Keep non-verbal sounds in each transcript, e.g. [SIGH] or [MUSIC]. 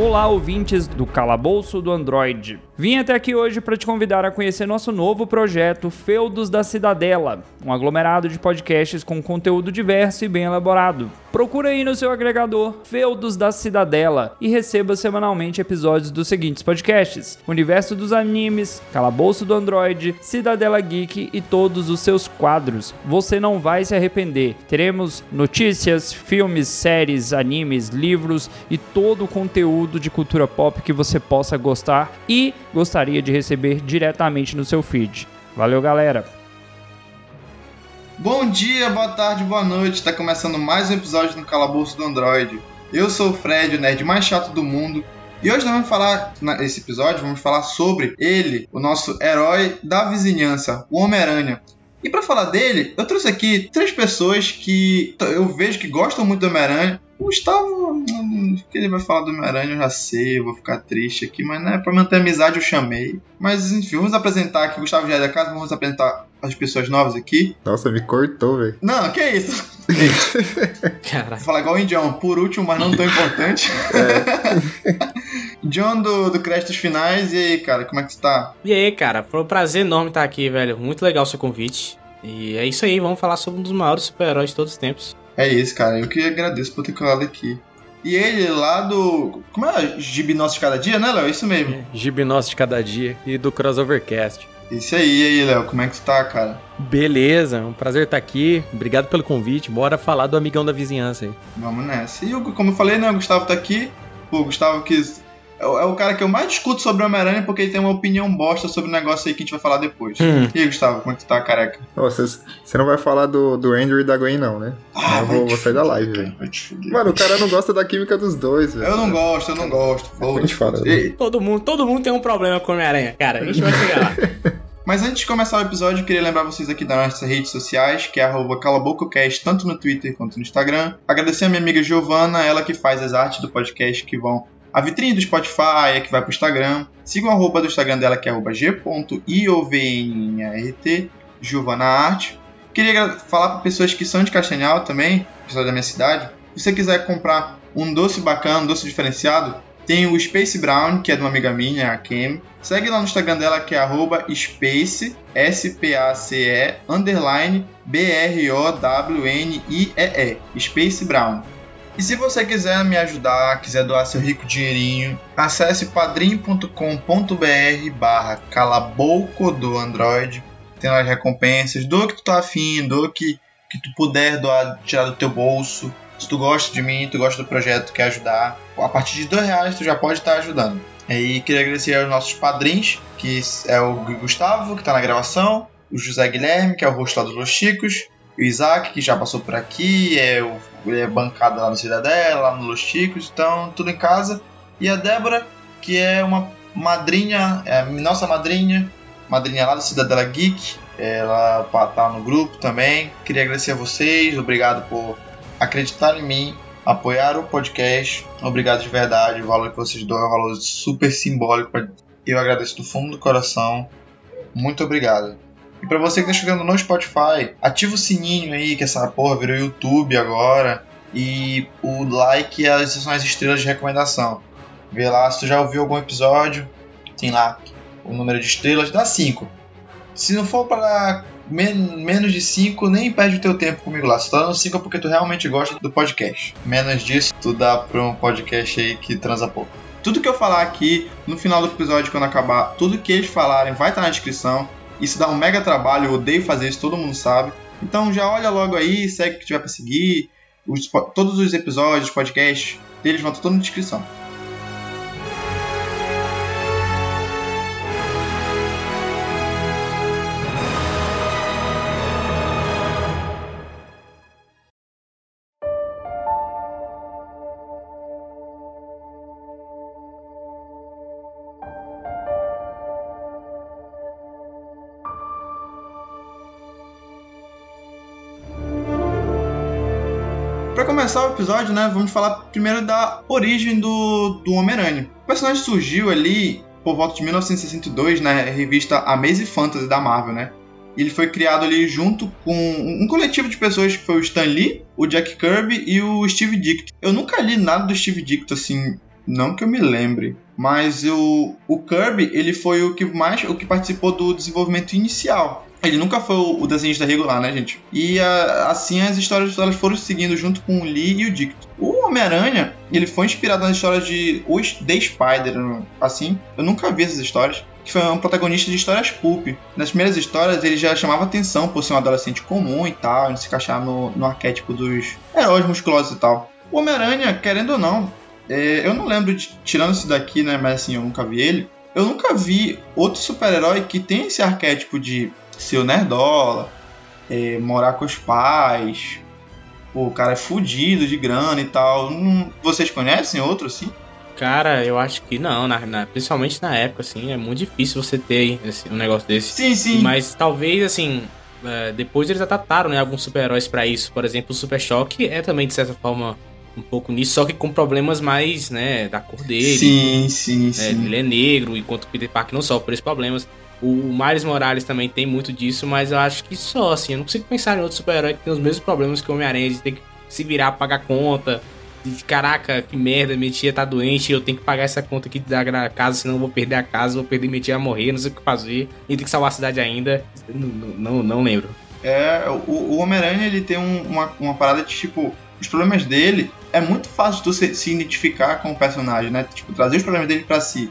Olá, ouvintes do Calabouço do Android. Vim até aqui hoje para te convidar a conhecer nosso novo projeto Feudos da Cidadela, um aglomerado de podcasts com conteúdo diverso e bem elaborado. Procura aí no seu agregador Feudos da Cidadela e receba semanalmente episódios dos seguintes podcasts: Universo dos Animes, Calabouço do Android, Cidadela Geek e todos os seus quadros. Você não vai se arrepender. Teremos notícias, filmes, séries, animes, livros e todo o conteúdo de cultura pop que você possa gostar e gostaria de receber diretamente no seu feed. Valeu, galera! Bom dia, boa tarde, boa noite. Está começando mais um episódio do Calabouço do Android. Eu sou o Fred, o nerd mais chato do mundo. E hoje nós vamos falar, nesse episódio, vamos falar sobre ele, o nosso herói da vizinhança, o Homem-Aranha. E para falar dele, eu trouxe aqui três pessoas que eu vejo que gostam muito do Homem-Aranha. O Gustavo, que ele vai falar do Homem-Aranha, eu já sei, eu vou ficar triste aqui, mas né, pra manter a amizade eu chamei. Mas enfim, vamos apresentar aqui, o Gustavo já é da casa, vamos apresentar as pessoas novas aqui. Nossa, me cortou, velho. Não, que isso? [LAUGHS] Cara. Vou falar igual o Indião, por último, mas não tão importante. É. [LAUGHS] John do, do Créditos Finais, e aí, cara, como é que você tá? E aí, cara, foi um prazer enorme estar aqui, velho. Muito legal o seu convite. E é isso aí, vamos falar sobre um dos maiores super-heróis de todos os tempos. É isso, cara. Eu que agradeço por ter colado aqui. E ele lá do. Como é? Gibi Nosso de Cada Dia, né, Léo? Isso mesmo. É, Gibi Nosso de Cada Dia e do Crossovercast. Isso aí, e aí, Léo, como é que tu tá, cara? Beleza, um prazer estar aqui. Obrigado pelo convite. Bora falar do amigão da vizinhança aí. Vamos nessa. E como eu falei, né, o Gustavo tá aqui. O Gustavo que é, é o cara que eu mais discuto sobre o Homem-Aranha porque ele tem uma opinião bosta sobre o negócio aí que a gente vai falar depois. Hum. E aí, Gustavo, como é que tu tá, careca? Você, não vai falar do, do Andrew e da Gwen, não, né? Ah, eu vou, vou sair da live, velho. Mano, o cara não gosta da química dos dois, velho. Eu não gosto, eu não gosto. A gente fala. Né? Todo, mundo, todo mundo tem um problema com o Homem-Aranha, cara. A gente vai chegar lá. [LAUGHS] Mas antes de começar o episódio, eu queria lembrar vocês aqui das nossas redes sociais, que é arroba calabococast, tanto no Twitter quanto no Instagram. Agradecer a minha amiga Giovana, ela que faz as artes do podcast que vão a vitrine do Spotify é que vai pro Instagram. Sigam a roupa do Instagram dela, que é g.iovnrt, Giovana Arte. Queria falar para pessoas que são de Castanhal também, pessoas da minha cidade. Se você quiser comprar um doce bacana, um doce diferenciado, tem o Space Brown, que é de uma amiga minha, a Kim. Segue lá no Instagram dela, que é space, S-P-A-C-E, underline, B-R-O-W-N-I-E-E, Space Brown. E se você quiser me ajudar, quiser doar seu rico dinheirinho, acesse padrim.com.br barra calabouco do Android. Tem lá as recompensas, doa que tu tá afim, doa que, que tu puder doar, tirar do teu bolso. Se tu gosta de mim, tu gosta do projeto, quer ajudar, a partir de dois reais tu já pode estar ajudando. E queria agradecer aos nossos padrinhos, que é o Gustavo, que está na gravação, o José Guilherme, que é o rosto lá dos Los Chicos, o Isaac, que já passou por aqui, é, é bancada lá no Cidadela, lá no Los Chicos, então tudo em casa. E a Débora, que é uma madrinha, é nossa madrinha, madrinha lá da Cidadela Geek, ela tá no grupo também. Queria agradecer a vocês, obrigado por acreditar em mim, apoiar o podcast. Obrigado de verdade, o valor que vocês dão é um valor super simbólico. Eu agradeço do fundo do coração. Muito obrigado. E para você que tá chegando no Spotify, ativa o sininho aí, que essa porra virou YouTube agora. E o like e as, são as estrelas de recomendação. Vê lá se tu já ouviu algum episódio, tem lá o número de estrelas, dá 5. Se não for para men menos de 5, nem perde o teu tempo comigo lá. Se tá dando 5 é porque tu realmente gosta do podcast. Menos disso, tu dá pra um podcast aí que transa pouco. Tudo que eu falar aqui, no final do episódio, quando acabar, tudo que eles falarem vai estar tá na descrição. Isso dá um mega trabalho, eu odeio fazer isso, todo mundo sabe. Então já olha logo aí, segue o que tiver para seguir. Os, todos os episódios, podcasts, eles vão estar tudo na descrição. Começar o episódio, né, vamos falar primeiro da origem do, do Homem-Aranha. O personagem surgiu ali por volta de 1962 na revista Amazing Fantasy da Marvel, né? Ele foi criado ali junto com um coletivo de pessoas que foi o Stan Lee, o Jack Kirby e o Steve Ditko. Eu nunca li nada do Steve Ditko, assim, Não que eu me lembre. Mas o, o Kirby, ele foi o que mais o que participou do desenvolvimento inicial. Ele nunca foi o desenhista regular, né, gente? E a, assim as histórias elas foram seguindo junto com o Lee e o Dick. O Homem-Aranha, ele foi inspirado nas histórias de os The Spider, assim. Eu nunca vi essas histórias. Que foi um protagonista de histórias pulp. Nas primeiras histórias, ele já chamava atenção por ser um adolescente comum e tal, ele se encaixar no, no arquétipo dos heróis musculosos e tal. O Homem-Aranha, querendo ou não, é, eu não lembro de, tirando isso daqui, né? Mas assim, eu nunca vi ele. Eu nunca vi outro super-herói que tem esse arquétipo de ser o nerdola, é, morar com os pais, pô, o cara é fudido de grana e tal. Hum, vocês conhecem outro assim? Cara, eu acho que não, na, na, principalmente na época, assim, é muito difícil você ter esse, um negócio desse. Sim, sim. Mas talvez, assim, é, depois eles adaptaram, né, alguns super-heróis para isso. Por exemplo, o Super Choque é também, de certa forma, um pouco nisso, só que com problemas mais, né, da cor dele. Sim, sim, é, sim. Ele é negro, enquanto o Peter Parker não sofre por esses problemas. O Miles Morales também tem muito disso, mas eu acho que só, assim, eu não consigo pensar em outro super-herói que tem os mesmos problemas que o Homem-Aranha, de ter que se virar, pagar conta, de caraca, que merda, minha tia tá doente, eu tenho que pagar essa conta aqui da casa, senão eu vou perder a casa, vou perder minha tia a morrer, não sei o que fazer, e tem que salvar a cidade ainda. Não, não, não lembro. É, o, o Homem-Aranha ele tem um, uma, uma parada de tipo, os problemas dele é muito fácil tu se, se identificar com o personagem, né? Tipo, trazer os problemas dele para si.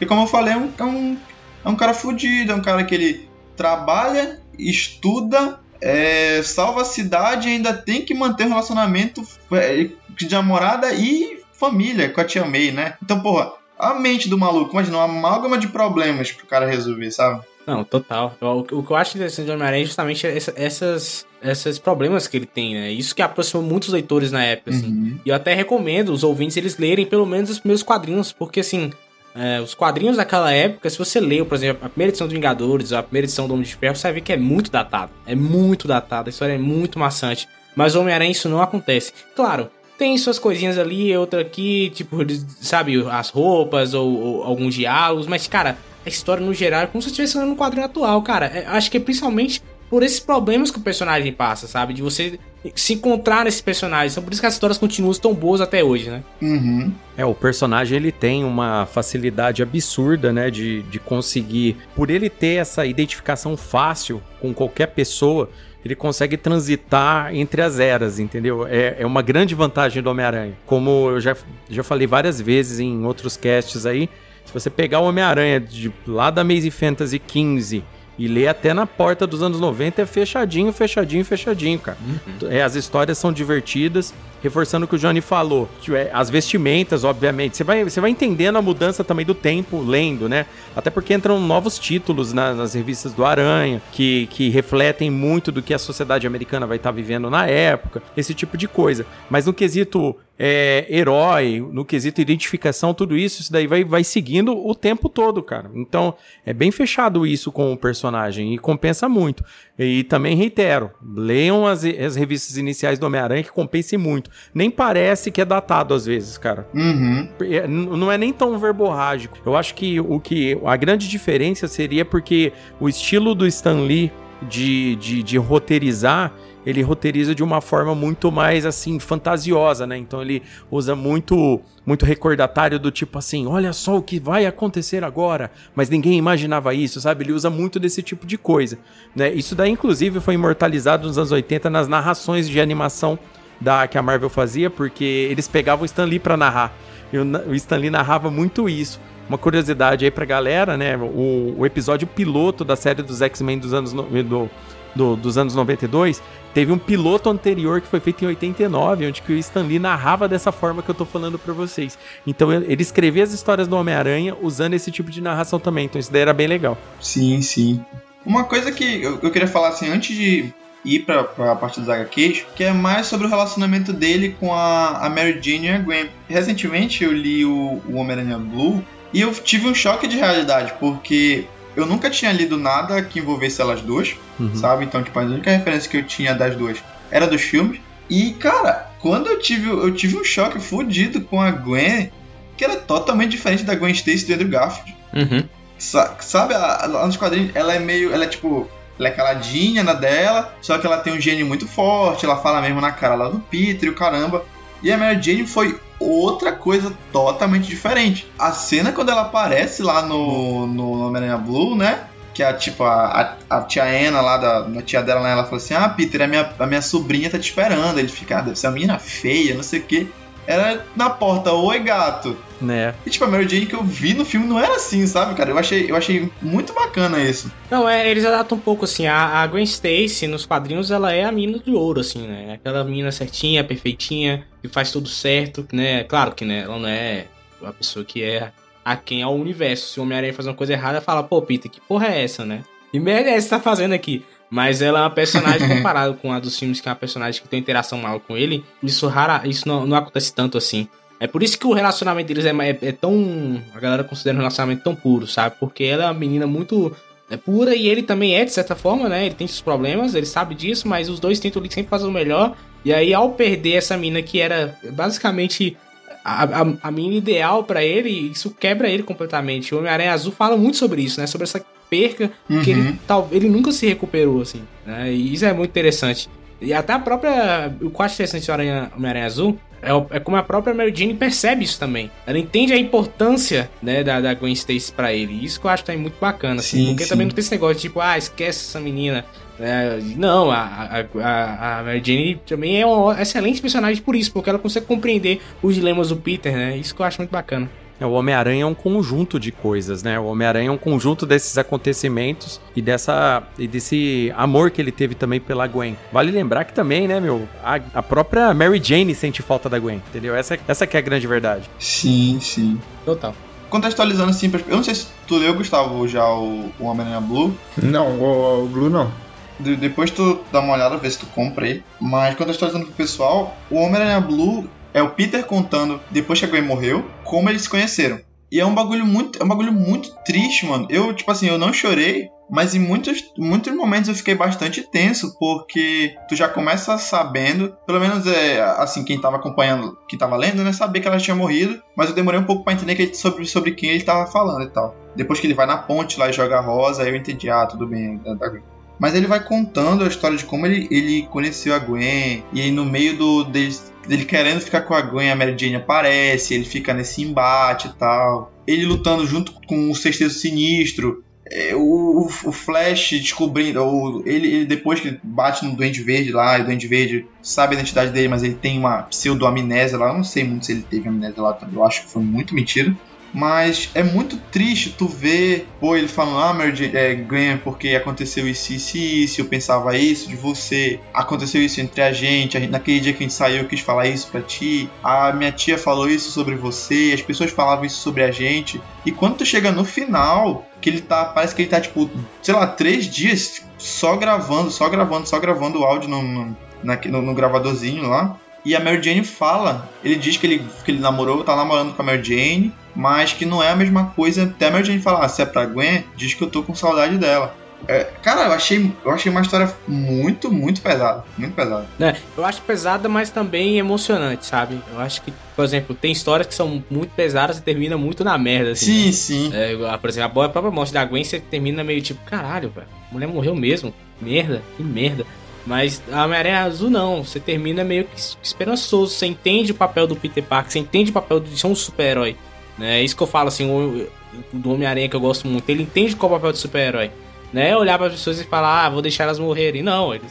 E como eu falei, é um, é um é um cara fudido, é um cara que ele trabalha, estuda, é, salva a cidade e ainda tem que manter um relacionamento é, de namorada e família com a tia May, né? Então, porra, a mente do maluco, imagina, uma amálgama de problemas pro cara resolver, sabe? Não, total. O, o que eu acho interessante do Homem-Aranha é justamente essa, essas, esses problemas que ele tem, né? Isso que aproximou muitos leitores na época, assim. Uhum. E eu até recomendo os ouvintes eles lerem pelo menos os primeiros quadrinhos, porque assim, é, os quadrinhos daquela época, se você leu, por exemplo, a primeira edição do Vingadores, a primeira edição do Homem de Ferro, você vai ver que é muito datado. É muito datado, a história é muito maçante. Mas Homem-Aranha isso não acontece. Claro, tem suas coisinhas ali, outra aqui, tipo, sabe, as roupas ou, ou alguns diálogos, mas, cara, a história no geral é como se estivesse lendo um quadrinho atual, cara. É, acho que é principalmente por esses problemas que o personagem passa, sabe? De você se encontrar nesses personagens. Então por isso que as histórias continuam tão boas até hoje, né? Uhum. É, o personagem ele tem uma facilidade absurda, né? De, de conseguir. Por ele ter essa identificação fácil com qualquer pessoa, ele consegue transitar entre as eras, entendeu? É, é uma grande vantagem do Homem-Aranha. Como eu já, já falei várias vezes em outros casts aí, se você pegar o Homem-Aranha lá da Maze Fantasy 15 e ler até na porta dos anos 90 é fechadinho, fechadinho, fechadinho, cara. Uhum. É, as histórias são divertidas, reforçando o que o Johnny falou. É, as vestimentas, obviamente. Você vai, você vai entendendo a mudança também do tempo lendo, né? Até porque entram novos títulos na, nas revistas do Aranha, que, que refletem muito do que a sociedade americana vai estar tá vivendo na época, esse tipo de coisa. Mas no quesito é, herói, no quesito identificação, tudo isso, isso daí vai, vai seguindo o tempo todo, cara. Então, é bem fechado isso com o personagem e compensa muito. E também reitero, leiam as, as revistas iniciais do Homem-Aranha que compensem muito. Nem parece que é datado às vezes, cara. Uhum. É, não é nem tão verborrágico. Eu acho que o que a grande diferença seria porque o estilo do Stan Lee de, de, de roteirizar ele roteiriza de uma forma muito mais assim fantasiosa, né? Então ele usa muito muito recordatário do tipo assim, olha só o que vai acontecer agora, mas ninguém imaginava isso, sabe? Ele usa muito desse tipo de coisa, né? Isso daí inclusive foi imortalizado nos anos 80 nas narrações de animação da que a Marvel fazia, porque eles pegavam o Stan Lee para narrar. E o, Stan Lee narrava muito isso. Uma curiosidade aí pra galera, né? O, o episódio piloto da série dos X-Men dos anos no, do, do, dos anos 92 Teve um piloto anterior que foi feito em 89, onde que o Stan Lee narrava dessa forma que eu tô falando para vocês. Então ele escrevia as histórias do Homem-Aranha usando esse tipo de narração também. Então isso daí era bem legal. Sim, sim. Uma coisa que eu, eu queria falar assim, antes de ir pra, pra parte dos HQs, que é mais sobre o relacionamento dele com a, a Mary Jane e a Gwen. Recentemente eu li o, o Homem-Aranha Blue e eu tive um choque de realidade, porque eu nunca tinha lido nada que envolvesse elas duas, uhum. sabe? Então, tipo, a única referência que eu tinha das duas era dos filmes. E, cara, quando eu tive, eu tive um choque fudido com a Gwen, que era totalmente diferente da Gwen Stacy do Andrew Garfield. Uhum. Sa sabe, lá nos quadrinhos, ela é meio. Ela é tipo. Ela é caladinha na dela, só que ela tem um gênio muito forte, ela fala mesmo na cara lá do Peter e o caramba. E a Mary Jane foi outra coisa totalmente diferente. A cena quando ela aparece lá no, no Homem-Aranha Blue, né? Que a, tipo, a, a, a tia Anna lá, da, a tia dela, né, ela fala assim: Ah, Peter, a minha, a minha sobrinha tá te esperando. Ele fica, ah, deve ser uma menina feia, não sei o quê era na porta, oi gato. Né? E tipo, a Mary Jane que eu vi no filme não era assim, sabe, cara? Eu achei, eu achei muito bacana isso. Não, é, eles adaptam um pouco assim. A, a Gwen Stacy nos quadrinhos, ela é a mina de ouro, assim, né? Aquela mina certinha, perfeitinha, que faz tudo certo, né? Claro que, né, ela não é uma pessoa que é a quem é o universo. Se o Homem-Aranha faz uma coisa errada, fala, pô, Peter, que porra é essa, né? E merda é essa que tá fazendo aqui? Mas ela é uma personagem [LAUGHS] comparada com a dos filmes, que é uma personagem que tem interação maior com ele. Isso rara, isso não, não acontece tanto assim. É por isso que o relacionamento deles é, é, é, tão. A galera considera um relacionamento tão puro, sabe? Porque ela é uma menina muito é pura e ele também é, de certa forma, né? Ele tem seus problemas, ele sabe disso, mas os dois tentam sempre fazer o melhor. E aí, ao perder essa mina que era basicamente a, a, a mina ideal para ele, isso quebra ele completamente. O Homem-Aranha Azul fala muito sobre isso, né? Sobre essa perca, uhum. que ele, uhum. tal, ele nunca se recuperou, assim. Né? E isso é muito interessante. E até a própria. O que eu acho interessante do Homem-Aranha Azul é, é, como a própria Mary Jane percebe isso também. Ela entende a importância né, da, da Gwen Stacy pra ele. Isso que eu acho também muito bacana. Assim, sim, porque sim. também não tem esse negócio de tipo, ah, esquece essa menina. É, não, a, a, a, Mary Jane também é uma excelente personagem por isso, porque ela consegue compreender os dilemas do Peter, né? Isso que eu acho muito bacana. É, o Homem-Aranha é um conjunto de coisas, né? O Homem-Aranha é um conjunto desses acontecimentos e dessa e desse amor que ele teve também pela Gwen. Vale lembrar que também, né, meu, a, a própria Mary Jane sente falta da Gwen, entendeu? Essa, essa que é a grande verdade. Sim, sim. Total contextualizando assim, eu não sei se tu leu, Gustavo, já o, o Homem-Aranha Blue. Não, o, o Blue não. De, depois tu dá uma olhada, ver se tu compra aí. Mas contextualizando pro pessoal, o Homem-Aranha Blue é o Peter contando, depois que a Gwen morreu, como eles se conheceram. E é um bagulho muito, é um bagulho muito triste, mano. Eu, tipo assim, eu não chorei, mas em muitos, muitos momentos eu fiquei bastante tenso, porque tu já começa sabendo, pelo menos é assim, quem tava acompanhando, que tava lendo, né, sabia que ela tinha morrido, mas eu demorei um pouco para entender que, sobre, sobre quem ele tava falando e tal. Depois que ele vai na ponte lá e joga a rosa, aí eu entendi, ah, tudo bem, da, da Gwen. Mas ele vai contando a história de como ele, ele conheceu a Gwen, e aí no meio do, deles ele querendo ficar com a Gwen, a Mary Jane aparece, ele fica nesse embate e tal. Ele lutando junto com o Sexteto Sinistro. É, o, o, Flash descobrindo. O, ele, ele, depois que bate no Duende Verde lá, e o Duende Verde sabe a identidade dele, mas ele tem uma pseudo-amnésia lá. Eu não sei muito se ele teve amnésia lá, eu acho que foi muito mentira. Mas é muito triste tu ver, pô, ele falando, ah, Mary é, Gwen, porque aconteceu isso, isso isso, eu pensava isso de você, aconteceu isso entre a gente, a gente, naquele dia que a gente saiu eu quis falar isso pra ti, a minha tia falou isso sobre você, as pessoas falavam isso sobre a gente, e quando tu chega no final, que ele tá, parece que ele tá, tipo, sei lá, três dias só gravando, só gravando, só gravando o áudio no, no, no, no gravadorzinho lá, e a Mary Jane fala, ele diz que ele, que ele namorou, tá namorando com a Mary Jane, mas que não é a mesma coisa. Até a Mary Jane fala, ah, se é pra Gwen, diz que eu tô com saudade dela. É, cara, eu achei, eu achei uma história muito, muito pesada. Muito pesada. É, eu acho pesada, mas também emocionante, sabe? Eu acho que, por exemplo, tem histórias que são muito pesadas e terminam muito na merda, assim. Sim, né? sim. É, por exemplo, a própria morte da Gwen, você termina meio tipo, caralho, velho, a mulher morreu mesmo. Merda, que merda. Mas a Homem-Aranha Azul não, você termina meio que esperançoso, você entende o papel do Peter Parker, você entende o papel de ser um super-herói. Né? É isso que eu falo assim, o, do Homem-Aranha que eu gosto muito, ele entende qual é o papel de super-herói. Né? Olhar para as pessoas e falar, ah, vou deixar elas morrerem. Não, ele,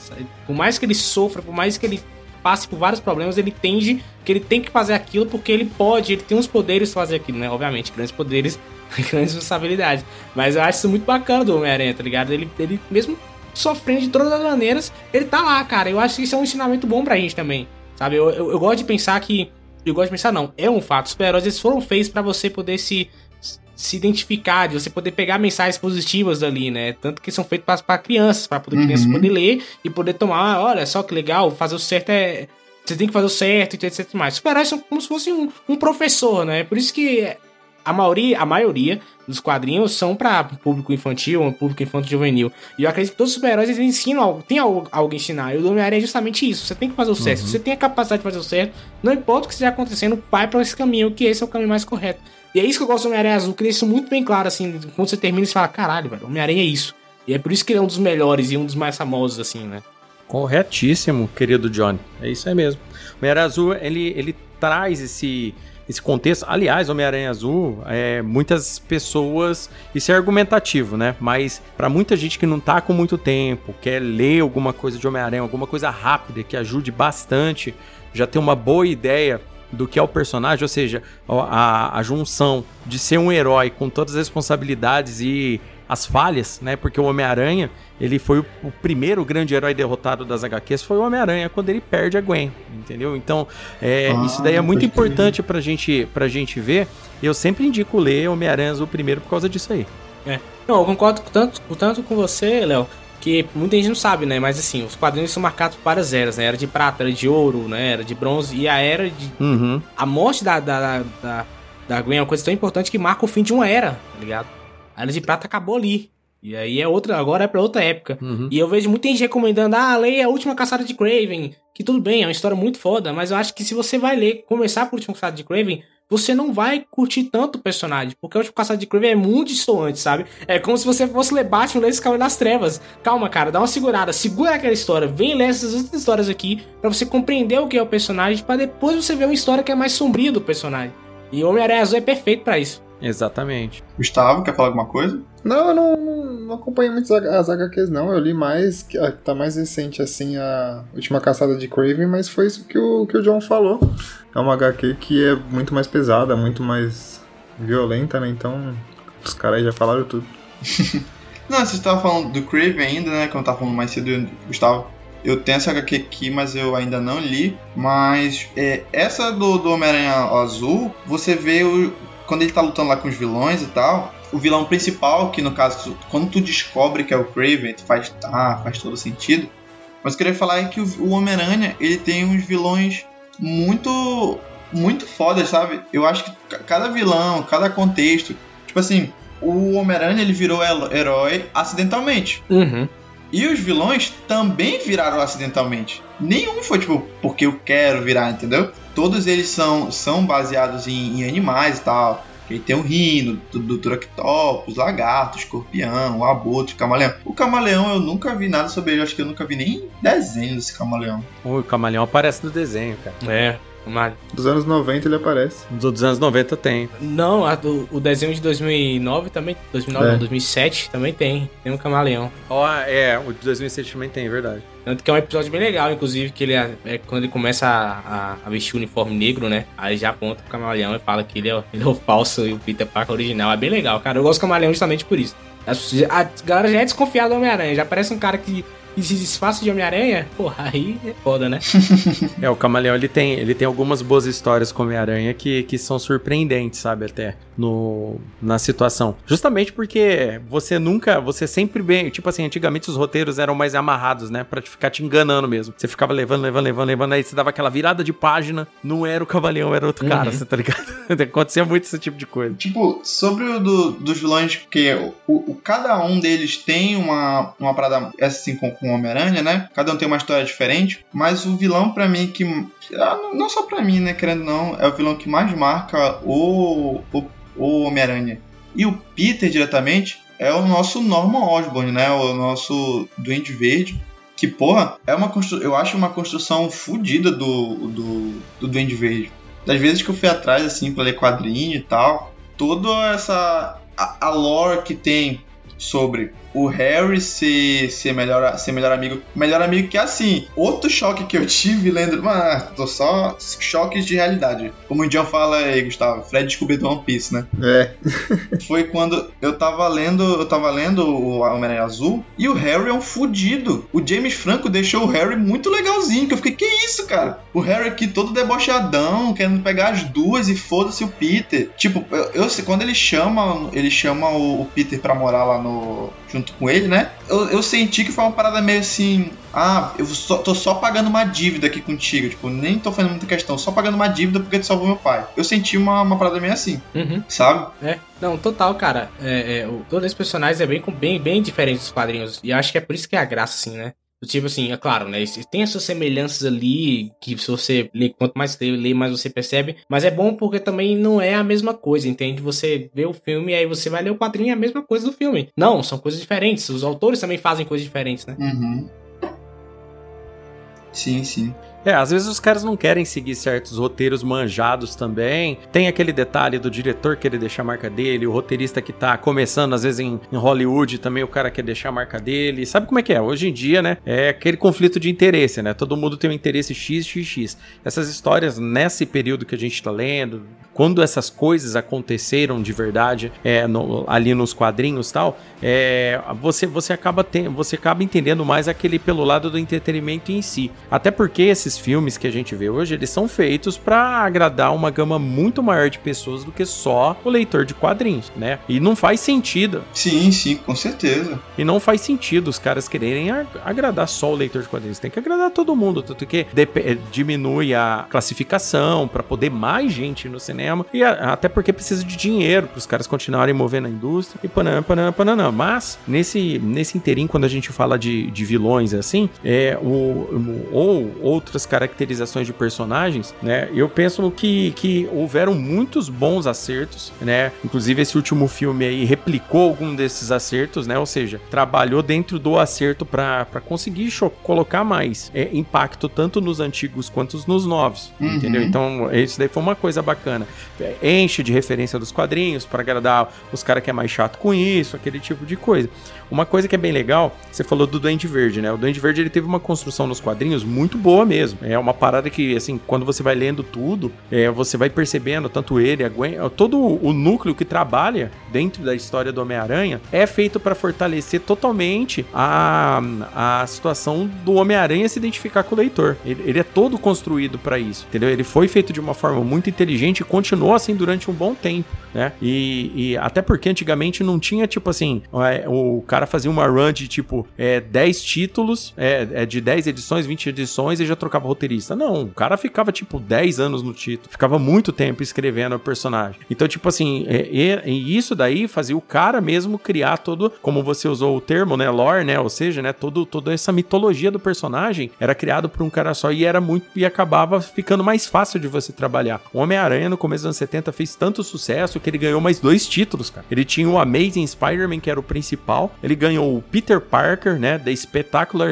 por mais que ele sofra, por mais que ele passe por vários problemas, ele entende que ele tem que fazer aquilo porque ele pode, ele tem os poderes de fazer aquilo, né? Obviamente, grandes poderes, [LAUGHS] grandes responsabilidades. Mas eu acho isso muito bacana do Homem-Aranha, tá ligado? Ele, ele mesmo sofrendo de todas as maneiras, ele tá lá, cara. Eu acho que isso é um ensinamento bom pra gente também. Sabe? Eu, eu, eu gosto de pensar que. Eu gosto de pensar, não, é um fato. Os super-heróis eles foram feitos para você poder se, se identificar, de você poder pegar mensagens positivas ali, né? Tanto que são feitos para crianças, para poder uhum. crianças poder ler e poder tomar, ah, olha só que legal, fazer o certo é. Você tem que fazer o certo e etc. Mais. Super-heróis são como se fosse um, um professor, né? Por isso que a maioria, a maioria dos quadrinhos são para público infantil, um público infantil juvenil. E eu acredito que todos os super-heróis eles ensinam algo, tem algo, algo a ensinar. E o Homem-Aranha é justamente isso. Você tem que fazer o certo. Uhum. Você tem a capacidade de fazer o certo. Não importa o que esteja acontecendo, vai para esse caminho, que esse é o caminho mais correto. E é isso que eu gosto do Homem-Aranha Azul, que isso muito bem claro, assim, quando você termina, você fala, caralho, velho, Homem-Aranha é isso. E é por isso que ele é um dos melhores e um dos mais famosos, assim, né? Corretíssimo, querido Johnny. É isso aí mesmo. O Homem-Aranha Azul, ele, ele traz esse esse contexto. Aliás, Homem-Aranha Azul, é, muitas pessoas. Isso é argumentativo, né? Mas para muita gente que não tá com muito tempo, quer ler alguma coisa de Homem-Aranha, alguma coisa rápida que ajude bastante, já tem uma boa ideia do que é o personagem, ou seja, a, a junção de ser um herói com todas as responsabilidades e as falhas, né? Porque o Homem-Aranha, ele foi o, o, primeiro grande herói derrotado das HQs, foi o Homem-Aranha quando ele perde a Gwen, entendeu? Então, é, ah, isso daí é muito importante pra gente, pra gente ver. Eu sempre indico ler Homem-Aranha Azul primeiro por causa disso aí. É. Não, eu concordo tanto, tanto com você, Léo, que muita gente não sabe, né? Mas assim, os quadrinhos são marcados por várias eras, né? Era de prata, era de ouro, né? Era de bronze. E a era de. Uhum. A morte da, da, da, da Gwen é uma coisa tão importante que marca o fim de uma era, tá ligado? A Era de Prata acabou ali. E aí é outra, agora é pra outra época. Uhum. E eu vejo muita gente recomendando, ah, leia a última caçada de Craven. Que tudo bem, é uma história muito foda, mas eu acho que se você vai ler, começar por última caçada de Craven, você não vai curtir tanto o personagem. Porque a última caçada de Craven é muito distoante, sabe? É como se você fosse ler Batman ler esse Cavaleiro das Trevas. Calma, cara, dá uma segurada, segura aquela história, vem ler essas outras histórias aqui, para você compreender o que é o personagem, para depois você ver uma história que é mais sombria do personagem. E Homem-Aranha Azul é perfeito para isso. Exatamente. Gustavo, quer falar alguma coisa? Não, eu não, não acompanho muito as HQs, não. Eu li mais, que tá mais recente, assim, a Última Caçada de Craven, mas foi isso que o, que o John falou. É uma HQ que é muito mais pesada, muito mais violenta, né? Então, os caras já falaram tudo. [LAUGHS] não, você estava falando do Craven ainda, né? Como eu tava falando mais cedo, Gustavo. Eu tenho essa HQ aqui, mas eu ainda não li. Mas é, essa do, do Homem-Aranha Azul, você vê o, quando ele tá lutando lá com os vilões e tal, o vilão principal, que no caso, quando tu descobre que é o Craven, faz, ah, faz todo sentido. Mas eu queria falar é que o, Homem-Aranha, ele tem uns vilões muito muito fodas, sabe? Eu acho que cada vilão, cada contexto, tipo assim, o Homem-Aranha ele virou herói acidentalmente. Uhum. E os vilões também viraram acidentalmente. Nenhum foi tipo, porque eu quero virar, entendeu? Todos eles são, são baseados em, em animais e tal. Que tem o rino, do, do Troctopus, lagarto, escorpião, o abutre, camaleão. O camaleão eu nunca vi nada sobre ele, acho que eu nunca vi nem desenho desse camaleão. O camaleão aparece no desenho, cara. É. Uma... Dos anos 90 ele aparece. Dos anos 90 tem. Não, a do, o desenho de 2009 também. 2009, é. não, 2007 também tem. Tem um camaleão. Ó, oh, é, o de 2007 também tem, é verdade. Tanto que é um episódio bem legal, inclusive, que ele é, é quando ele começa a, a, a, vestir o uniforme negro, né? Aí já aponta pro camaleão e fala que ele é, ele é o falso e o Peter Parker original. É bem legal, cara. Eu gosto do camaleão justamente por isso. A, a galera já é desconfiada do Homem-Aranha. Já parece um cara que e se desfaça de Homem-Aranha, porra, aí é foda, né? [LAUGHS] é, o Camaleão ele tem, ele tem algumas boas histórias com Homem-Aranha que, que são surpreendentes, sabe, até no, na situação. Justamente porque você nunca, você sempre bem, tipo assim, antigamente os roteiros eram mais amarrados, né, pra ficar te enganando mesmo. Você ficava levando, levando, levando, levando, aí você dava aquela virada de página, não era o Camaleão, era outro uhum. cara, você tá ligado? [LAUGHS] Acontecia muito esse tipo de coisa. Tipo, sobre o do, dos vilões, que o, o, cada um deles tem uma, uma parada assim com com o Homem-Aranha, né? Cada um tem uma história diferente, mas o vilão para mim que ah, não só para mim, né, querendo não, é o vilão que mais marca o o, o Homem-Aranha. E o Peter diretamente é o nosso Norman Osborn, né? O nosso Duende Verde. Que, porra, é uma eu acho uma construção fodida do, do, do Duende Verde. Das vezes que eu fui atrás, assim, pra ler quadrinho e tal, toda essa. a, a lore que tem sobre o Harry ser, ser, melhor, ser melhor amigo. Melhor amigo que assim. Outro choque que eu [LAUGHS] tive lendo. Mano, tô só choques de realidade. Como o John fala aí, Gustavo, Fred descobriu do One Piece, né? É. [LAUGHS] Foi quando eu tava lendo. Eu tava lendo o Homem-Aranha Azul e o Harry é um fudido. O James Franco deixou o Harry muito legalzinho. Que eu fiquei, que isso, cara? O Harry aqui todo debochadão, querendo pegar as duas e foda-se o Peter. Tipo, eu, eu quando ele chama. Ele chama o, o Peter pra morar lá no. Junto com ele, né? Eu, eu senti que foi uma parada meio assim. Ah, eu só, tô só pagando uma dívida aqui contigo. Tipo, nem tô fazendo muita questão, só pagando uma dívida porque tu salvou meu pai. Eu senti uma, uma parada meio assim, uhum. sabe? É, não, total, cara. É, é, todos esses personagens é bem, bem, bem diferente dos quadrinhos. E acho que é por isso que é a graça, assim, né? Tipo assim, é claro, né? Tem essas semelhanças ali que se você lê, quanto mais você lê, mais você percebe. Mas é bom porque também não é a mesma coisa, entende? Você vê o filme e aí você vai ler o quadrinho é a mesma coisa do filme. Não, são coisas diferentes. Os autores também fazem coisas diferentes, né? Uhum. Sim, sim. É, às vezes os caras não querem seguir certos roteiros manjados também. Tem aquele detalhe do diretor querer deixar a marca dele, o roteirista que tá começando, às vezes em, em, Hollywood também o cara quer deixar a marca dele. Sabe como é que é? Hoje em dia, né? É aquele conflito de interesse, né? Todo mundo tem um interesse X, X, X. Essas histórias, nesse período que a gente tá lendo, quando essas coisas aconteceram de verdade é, no, ali nos quadrinhos tal, é, você, você, acaba você acaba entendendo mais aquele pelo lado do entretenimento em si. Até porque esses filmes que a gente vê hoje, eles são feitos para agradar uma gama muito maior de pessoas do que só o leitor de quadrinhos, né? E não faz sentido. Sim, sim, com certeza. E não faz sentido os caras quererem agradar só o leitor de quadrinhos. Tem que agradar todo mundo, tanto que diminui a classificação para poder mais gente no cinema cinema. E a, até porque precisa de dinheiro para os caras continuarem movendo a indústria. E panã, panã, panã. Mas, nesse, nesse inteirinho, quando a gente fala de, de vilões assim, é, o, o, ou outras caracterizações de personagens, né? Eu penso que, que houveram muitos bons acertos, né? Inclusive, esse último filme aí replicou algum desses acertos, né? Ou seja, trabalhou dentro do acerto para conseguir colocar mais é, impacto tanto nos antigos quanto nos novos, uhum. entendeu? Então, isso daí foi uma coisa bacana enche de referência dos quadrinhos para agradar os caras que é mais chato com isso, aquele tipo de coisa. Uma coisa que é bem legal, você falou do Duende Verde, né? O Duende Verde ele teve uma construção nos quadrinhos muito boa mesmo. É uma parada que, assim, quando você vai lendo tudo, é, você vai percebendo, tanto ele, a Gwen, todo o núcleo que trabalha dentro da história do Homem-Aranha é feito para fortalecer totalmente a, a situação do Homem-Aranha se identificar com o leitor. Ele, ele é todo construído para isso, entendeu? Ele foi feito de uma forma muito inteligente e continuou assim durante um bom tempo, né? E, e até porque antigamente não tinha, tipo assim, é, o cara cara fazia uma run de tipo é, 10 títulos, é, é, de 10 edições, 20 edições e já trocava roteirista. Não, o cara ficava tipo 10 anos no título, ficava muito tempo escrevendo o personagem. Então, tipo assim, é, isso daí fazia o cara mesmo criar todo, como você usou o termo, né, lore, né, ou seja, né, todo, toda essa mitologia do personagem era criado por um cara só e era muito e acabava ficando mais fácil de você trabalhar. O Homem-Aranha no começo dos anos 70 fez tanto sucesso que ele ganhou mais dois títulos, cara. Ele tinha o Amazing Spider-Man, que era o principal, ele ganhou o Peter Parker, né, da Spectacular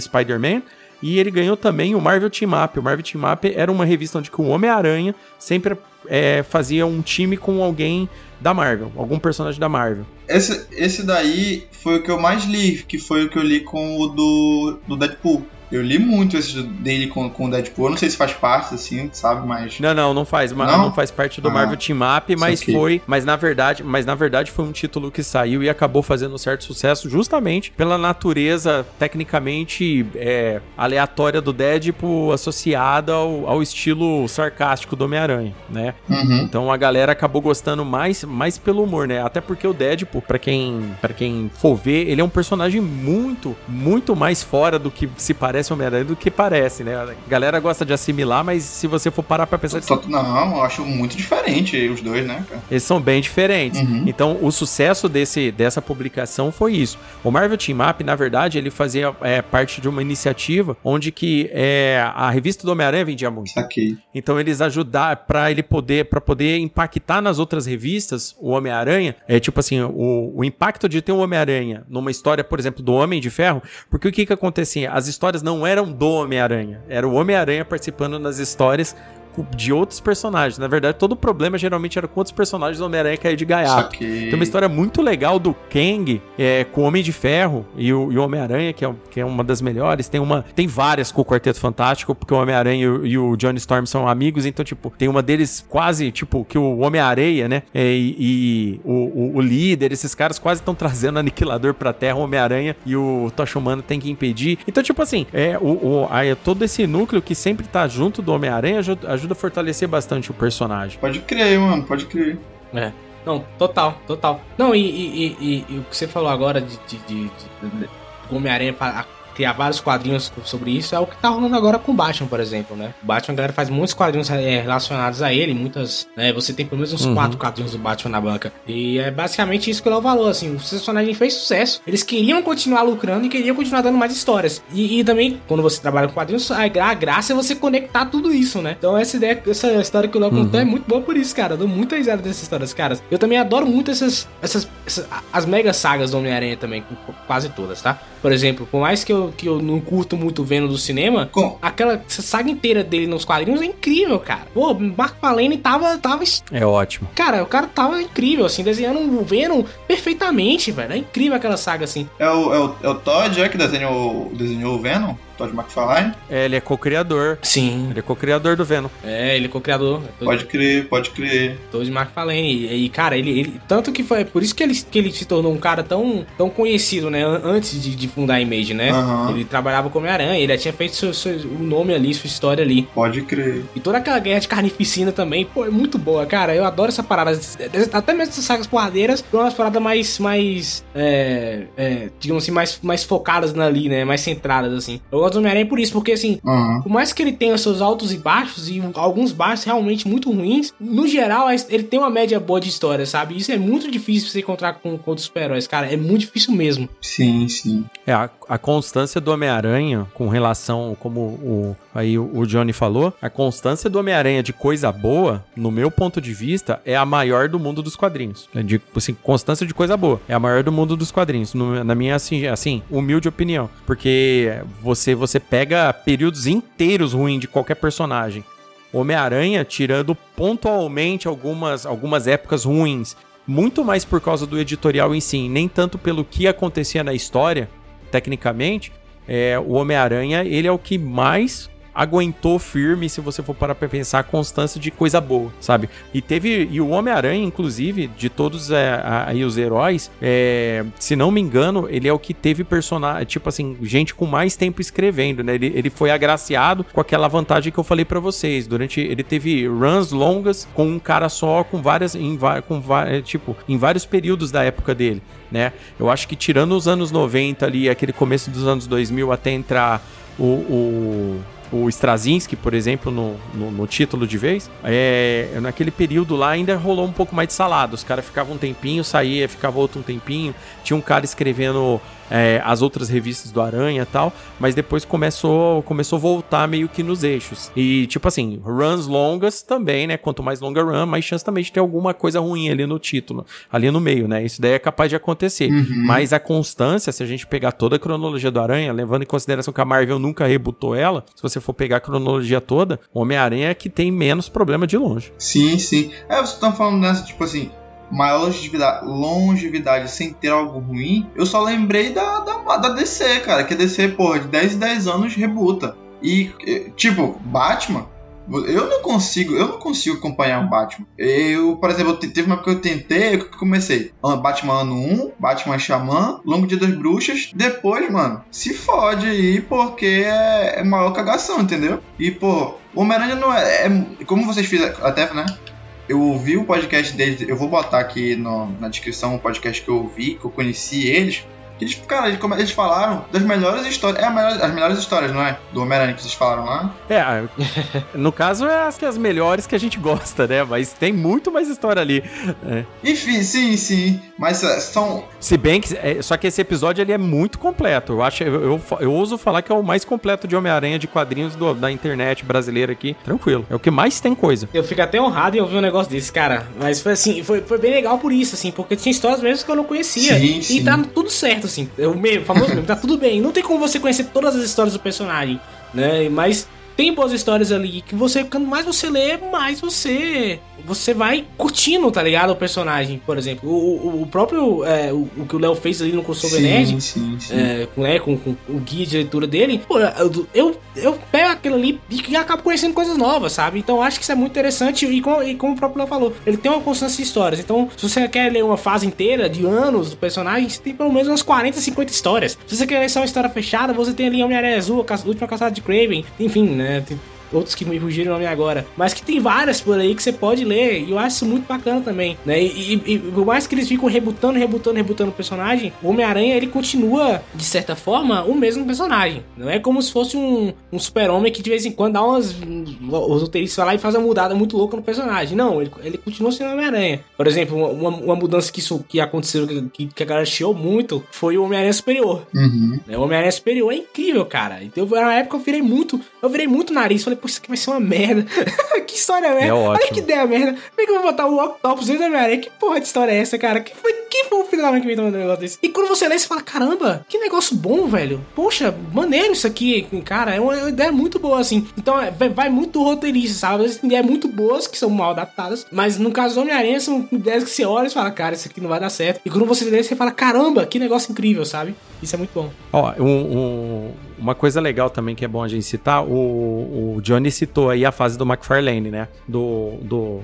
Spider-Man, e ele ganhou também o Marvel Team Up. O Marvel Team Up era uma revista onde o Homem-Aranha sempre é, fazia um time com alguém da Marvel, algum personagem da Marvel. Esse, esse daí foi o que eu mais li, que foi o que eu li com o do, do Deadpool. Eu li muito esse dele com, com o Deadpool. Eu não sei se faz parte, assim, sabe, mas. Não, não, não faz. Não, não faz parte do ah, Marvel Team Up, mas foi. Mas na verdade, mas na verdade foi um título que saiu e acabou fazendo um certo sucesso justamente pela natureza tecnicamente é, aleatória do Deadpool associada ao, ao estilo sarcástico do Homem-Aranha, né? Uhum. Então a galera acabou gostando mais, mais pelo humor, né? Até porque o Deadpool, para quem, pra quem for ver, ele é um personagem muito, muito mais fora do que se parece parece Homem-Aranha do que parece, né? A galera gosta de assimilar, mas se você for parar pra pensar... Só, não, eu acho muito diferente os dois, né, cara? Eles são bem diferentes. Uhum. Então, o sucesso desse, dessa publicação foi isso. O Marvel Team Up, na verdade, ele fazia é, parte de uma iniciativa onde que é, a revista do Homem-Aranha vendia muito. Saquei. Então, eles ajudaram para ele poder, para poder impactar nas outras revistas o Homem-Aranha, é tipo assim, o, o impacto de ter um Homem-Aranha numa história, por exemplo, do Homem de Ferro, porque o que que acontecia? As histórias não eram do Homem-Aranha. Era o Homem-Aranha participando nas histórias de outros personagens. Na verdade, todo o problema geralmente era com outros personagens do Homem-Aranha cair de gaiato. Tem uma história muito legal do Kang é, com o Homem de Ferro e o, o Homem-Aranha, que é, que é uma das melhores. Tem uma tem várias com o Quarteto Fantástico, porque o Homem-Aranha e, e, o Johnny Storm são amigos, então, tipo, tem uma deles quase, tipo, que o Homem-Areia, né, é, e, e o, o, o, líder, esses caras quase estão trazendo aniquilador pra Terra, o Homem-Aranha e o Tocha Humana tem que impedir. Então, tipo assim, é, o, o, aí, todo esse núcleo que sempre tá junto do Homem-Aranha ajuda, ajuda a fortalecer bastante o personagem. Pode crer, mano, pode crer. É. Não, total, total. Não, e, e, e, e o que você falou agora de, de, de, de Homem-Aranha criar vários quadrinhos sobre isso é o que tá rolando agora com o Batman, por exemplo, né? O Batman, a galera faz muitos quadrinhos é, relacionados a ele, muitas, né? Você tem pelo menos uns uhum. quatro quadrinhos do Batman na banca. E é basicamente isso que ele falou, assim, o personagem fez sucesso, eles queriam continuar lucrando e queriam continuar dando mais histórias. E, e também, quando você trabalha com quadrinhos, a, a, graça é você conectar tudo isso, né? Então essa ideia, essa história que o Léo uhum. contou é muito boa por isso, cara. Eu dou muita risada dessas histórias, caras. Eu também adoro muito essas, essas, essas as mega sagas do Homem-Aranha também, quase todas, tá? Por exemplo, por mais que eu eu, que eu não curto muito vendo do cinema, Com... aquela saga inteira dele nos quadrinhos é incrível, cara. Pô, Mark Palene tava, tava. É ótimo. Cara, o cara tava incrível, assim, desenhando o Venom perfeitamente, velho. É incrível aquela saga, assim. É o, é o, é o Todd, é que desenhou, desenhou o Venom? Todd McFarlane. É, ele é co-criador. Sim. Ele é co-criador do Venom. É, ele é co-criador. Pode crer, pode crer. Todd McFarlane. E, e, cara, ele, ele, Tanto que foi por isso que ele, que ele se tornou um cara tão, tão conhecido, né? Antes de, de fundar a Image, né? Uhum. Ele trabalhava como Homem-Aranha, ele já tinha feito seu, seu, o nome ali, sua história ali. Pode crer. E toda aquela guerra de carnificina também, pô, é muito boa, cara. Eu adoro essa parada. Até mesmo essas sagas porradeiras, são umas paradas mais. mais é, é, digamos assim, mais, mais focadas ali, né? Mais centradas, assim. Eu gosto do Homem-Aranha por isso, porque assim, uhum. por mais que ele tenha seus altos e baixos, e alguns baixos realmente muito ruins, no geral ele tem uma média boa de história, sabe? Isso é muito difícil você encontrar com, com outros super-heróis, cara. É muito difícil mesmo. Sim, sim. É, a, a constância do Homem-Aranha com relação, como o, aí o, o Johnny falou, a constância do Homem-Aranha de coisa boa, no meu ponto de vista, é a maior do mundo dos quadrinhos. É de, assim, constância de coisa boa. É a maior do mundo dos quadrinhos. No, na minha, assim, assim, humilde opinião. Porque você, você pega períodos inteiros ruins de qualquer personagem. Homem-Aranha, tirando pontualmente algumas, algumas épocas ruins, muito mais por causa do editorial em si, nem tanto pelo que acontecia na história, tecnicamente, é, o Homem-Aranha, ele é o que mais aguentou firme, se você for parar pra pensar, a constância de coisa boa, sabe? E teve. E o Homem-Aranha, inclusive, de todos é, aí os heróis, é, se não me engano, ele é o que teve personagem, tipo assim, gente com mais tempo escrevendo, né? Ele, ele foi agraciado com aquela vantagem que eu falei para vocês. Durante. Ele teve runs longas com um cara só, com várias. Em, com, tipo, em vários períodos da época dele. Né? Eu acho que tirando os anos 90 ali, aquele começo dos anos 2000 até entrar o, o, o Straczynski, por exemplo, no, no, no, título de vez, é, naquele período lá ainda rolou um pouco mais de salada. Os caras ficavam um tempinho, saía, ficava outro um tempinho. Tinha um cara escrevendo é, as outras revistas do Aranha e tal, mas depois começou, começou a voltar meio que nos eixos. E, tipo assim, runs longas também, né? Quanto mais longa run, mais chance também de ter alguma coisa ruim ali no título, ali no meio, né? Isso daí é capaz de acontecer. Uhum. Mas a constância, se a gente pegar toda a cronologia do Aranha, levando em consideração que a Marvel nunca rebutou ela, se você for pegar a cronologia toda, o Homem-Aranha é que tem menos problema de longe. Sim, sim. É, vocês estão falando nessa, tipo assim, maior longevidade, longevidade sem ter algo ruim, eu só lembrei da, da, da DC, cara. Que a DC, porra, de 10 em 10 anos rebuta. E, tipo, Batman, eu não consigo, eu não consigo acompanhar um Batman. Eu, por exemplo, teve uma que eu tentei, eu comecei Batman ano 1, Batman Xamã, Longo Dia das Bruxas. Depois, mano, se fode aí porque é, é maior cagação, entendeu? E, pô, o Homem-Aranha não é, é. Como vocês fizeram, até, né? Eu ouvi o podcast deles, eu vou botar aqui no, na descrição o podcast que eu ouvi, que eu conheci eles. Eles, cara, eles, eles falaram das melhores histórias. É melhor, as melhores histórias, não é? Do Homem-Aranha que vocês falaram lá. É, [LAUGHS] no caso é as, as melhores que a gente gosta, né? Mas tem muito mais história ali. É. Enfim, sim, sim. Mas uh, são. Se bem que. É, só que esse episódio ele é muito completo. Eu acho. Eu, eu, eu ouso falar que é o mais completo de Homem-Aranha de quadrinhos do, da internet brasileira aqui. Tranquilo. É o que mais tem coisa. Eu fico até honrado em ouvir um negócio desse, cara. Mas foi assim, foi, foi bem legal por isso, assim, porque tinha histórias mesmo que eu não conhecia. Sim, e sim. tá tudo certo assim. É o mesmo, famoso mesmo, tá tudo bem. Não tem como você conhecer todas as histórias do personagem, né? Mas tem boas histórias ali que você, quanto mais você lê, mais você você vai curtindo, tá ligado? O personagem, por exemplo. O, o próprio. É, o, o, que o Léo fez ali no Crossover Nerd, sim, sim. É, com, né, com, com, o guia de leitura dele, pô, eu, eu, eu pego aquilo ali e acabo conhecendo coisas novas, sabe? Então acho que isso é muito interessante. E, com, e como o próprio Léo falou, ele tem uma constância de histórias. Então, se você quer ler uma fase inteira de anos do personagem, você tem pelo menos umas 40, 50 histórias. Se você quer ler só uma história fechada, você tem ali Homem-Aranha Azul, a Última Caçada de Craven, enfim, né? Tem, outros que me fugiram o nome agora, mas que tem várias por aí que você pode ler, e eu acho isso muito bacana também, né? E, e, e por mais que eles ficam rebutando, rebutando, rebutando o personagem, o Homem-Aranha ele continua, de certa forma, o mesmo personagem. Não é como se fosse um, um super-homem que de vez em quando dá umas. Os roteiristas lá e faz uma mudada muito louca no personagem. Não, ele, ele continua sendo Homem-Aranha. Por exemplo, uma, uma, mudança que, isso, que aconteceu, que, que a galera chiou muito, foi o Homem-Aranha Superior. Uhum. O Homem-Aranha Superior é incrível, cara. Então, na época eu virei muito. Eu virei muito nariz. Falei, pô, isso aqui vai ser uma merda. [LAUGHS] que história merda. É ótimo. Olha que ideia merda. Como é que eu vou botar o Octopus dentro da minha aranha? Que porra de história é essa, cara? Que, foi, que quem foi o filho da mãe que inventou um negócio desse? E quando você lê, você fala, caramba, que negócio bom, velho. Poxa, maneiro isso aqui, cara. É uma ideia muito boa, assim. Então, é, vai muito do roteirista, sabe? Tem ideias muito boas que são mal adaptadas, mas no caso do Homem-Aranha, são ideias que você olha e fala, cara, isso aqui não vai dar certo. E quando você lê, você fala, caramba, que negócio incrível, sabe? Isso é muito bom. Ó, um, um, uma coisa legal também que é bom a gente citar, o, o Johnny citou aí a fase do McFarlane, né? Do, do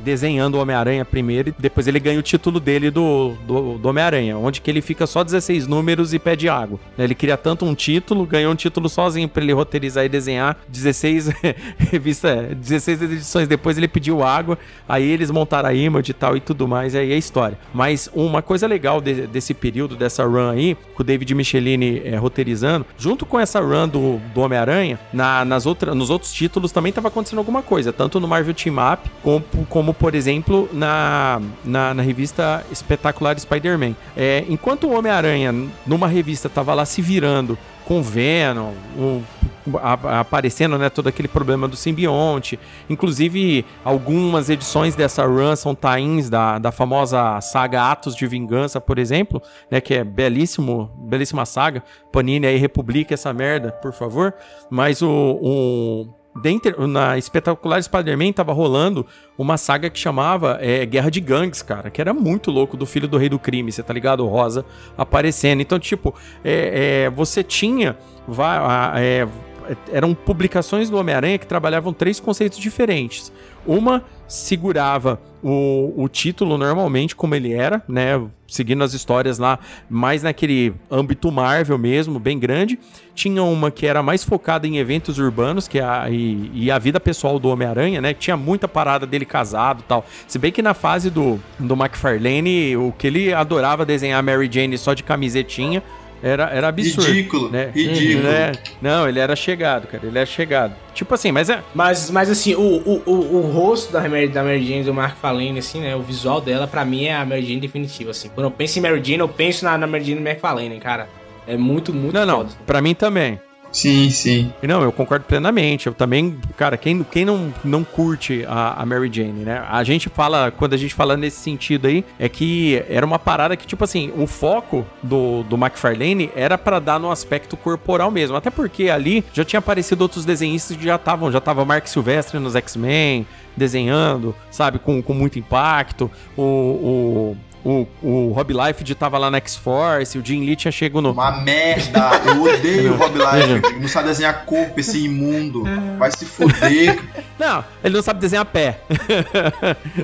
desenhando o Homem-Aranha primeiro e depois ele ganha o título dele do, do, do Homem-Aranha, onde que ele fica só 16 números e pede água. Né? Ele queria tanto um título, ganhou um título sozinho para ele roteirizar e desenhar. 16 [LAUGHS] revista, 16 edições depois ele pediu água, aí eles montaram a image e tal e tudo mais, aí é a história. Mas uma coisa legal de, desse período, dessa run aí, com o David Michelini é, roteirizando, junto com essa run do, do Homem-Aranha, na, nas outra, nos outros títulos também estava acontecendo alguma coisa, tanto no Marvel Team Up, como, como por exemplo, na, na, na revista Espetacular Spider-Man. É, enquanto o Homem-Aranha, numa revista, estava lá se virando com Venom, um, a, aparecendo, né, todo aquele problema do simbionte. Inclusive, algumas edições dessa run são tains da, da famosa saga Atos de Vingança, por exemplo, né, que é belíssimo, belíssima saga. Panini aí republica essa merda, por favor. Mas o, o Dentro, na espetacular Spider-Man tava rolando uma saga que chamava é, Guerra de Gangues, cara, que era muito louco do filho do rei do crime, você tá ligado? Rosa aparecendo. Então, tipo, é, é, você tinha. É, eram publicações do Homem-Aranha que trabalhavam três conceitos diferentes. Uma segurava o, o título normalmente como ele era, né? Seguindo as histórias lá, mais naquele âmbito Marvel mesmo, bem grande. Tinha uma que era mais focada em eventos urbanos, que é a, e, e a vida pessoal do Homem-Aranha, né? Tinha muita parada dele casado tal. Se bem que na fase do, do McFarlane, o que ele adorava desenhar Mary Jane só de camisetinha era, era absurdo. Ridículo, né? ridículo. Né? Não, ele era chegado, cara. Ele era chegado. Tipo assim, mas é. Mas, mas assim, o, o, o, o rosto da Mary, da Mary Jane do Mark Falene, assim, né? O visual dela, pra mim, é a Mary Jane definitiva, assim. Quando eu penso em Mary Jane, eu penso na, na Mary Jane do Mark Falene, cara. É muito, muito Não, não. Foda. Pra mim também. Sim, sim. Não, eu concordo plenamente. Eu também, cara, quem, quem não, não curte a, a Mary Jane, né? A gente fala, quando a gente fala nesse sentido aí, é que era uma parada que, tipo assim, o foco do, do McFarlane era para dar no aspecto corporal mesmo. Até porque ali já tinha aparecido outros desenhistas que já estavam, já tava Mark Silvestre nos X-Men, desenhando, sabe, com, com muito impacto. O, o, o, o Rob Life tava lá na X-Force, o Jim Lee tinha chegado no. Uma merda! Eu odeio o Rob Life. Não sabe desenhar corpo, esse imundo. Vai se fuder. Não, ele não sabe desenhar pé.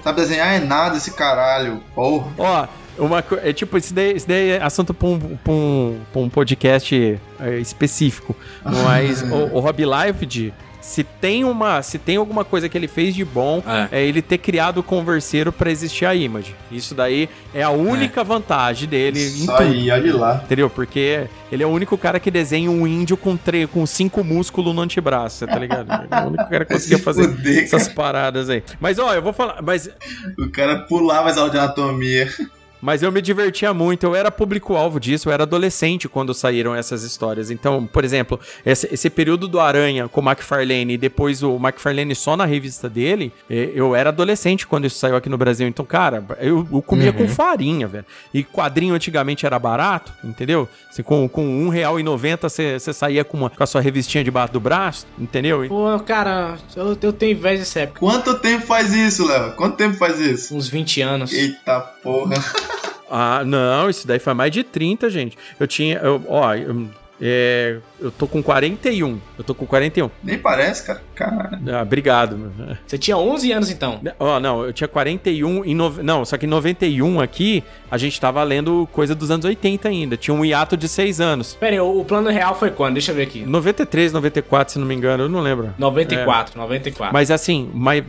sabe desenhar é nada esse caralho. Porra. Ó, uma é tipo, isso daí, isso daí é assunto pra um, pra um, pra um podcast é, específico. Mas [LAUGHS] o, o Rob Life se tem uma, se tem alguma coisa que ele fez de bom, é, é ele ter criado o converseiro para existir a image. Isso daí é a única é. vantagem dele Isso aí, olha lá. Entendeu? Porque ele é o único cara que desenha um índio com, tre com cinco músculos no antebraço, tá ligado? [LAUGHS] é o único cara que conseguia fazer poder, essas paradas aí. Mas ó, eu vou falar, mas o cara pulava as aulas de anatomia. Mas eu me divertia muito, eu era público-alvo disso, eu era adolescente quando saíram essas histórias. Então, por exemplo, esse, esse período do Aranha com o McFarlane e depois o McFarlane só na revista dele, eu era adolescente quando isso saiu aqui no Brasil. Então, cara, eu, eu comia uhum. com farinha, velho. E quadrinho antigamente era barato, entendeu? Assim, com, com R$1,90 você, você saía com, uma, com a sua revistinha debaixo do braço, entendeu? Pô, cara, eu, eu tenho inveja dessa época. Quanto tempo faz isso, Léo? Quanto tempo faz isso? Uns 20 anos. Eita porra. [LAUGHS] Ah, não, isso daí foi mais de 30, gente. Eu tinha. Eu, ó, eu, é, eu tô com 41. Eu tô com 41. Nem parece, cara. Caralho. Ah, obrigado. Você tinha 11 anos então? Ó, oh, não, eu tinha 41 em no... não, só que em 91 aqui a gente tava lendo coisa dos anos 80 ainda. Tinha um hiato de 6 anos. Pera aí, o plano real foi quando? Deixa eu ver aqui. 93, 94, se não me engano, eu não lembro. 94, é. 94. Mas assim, mas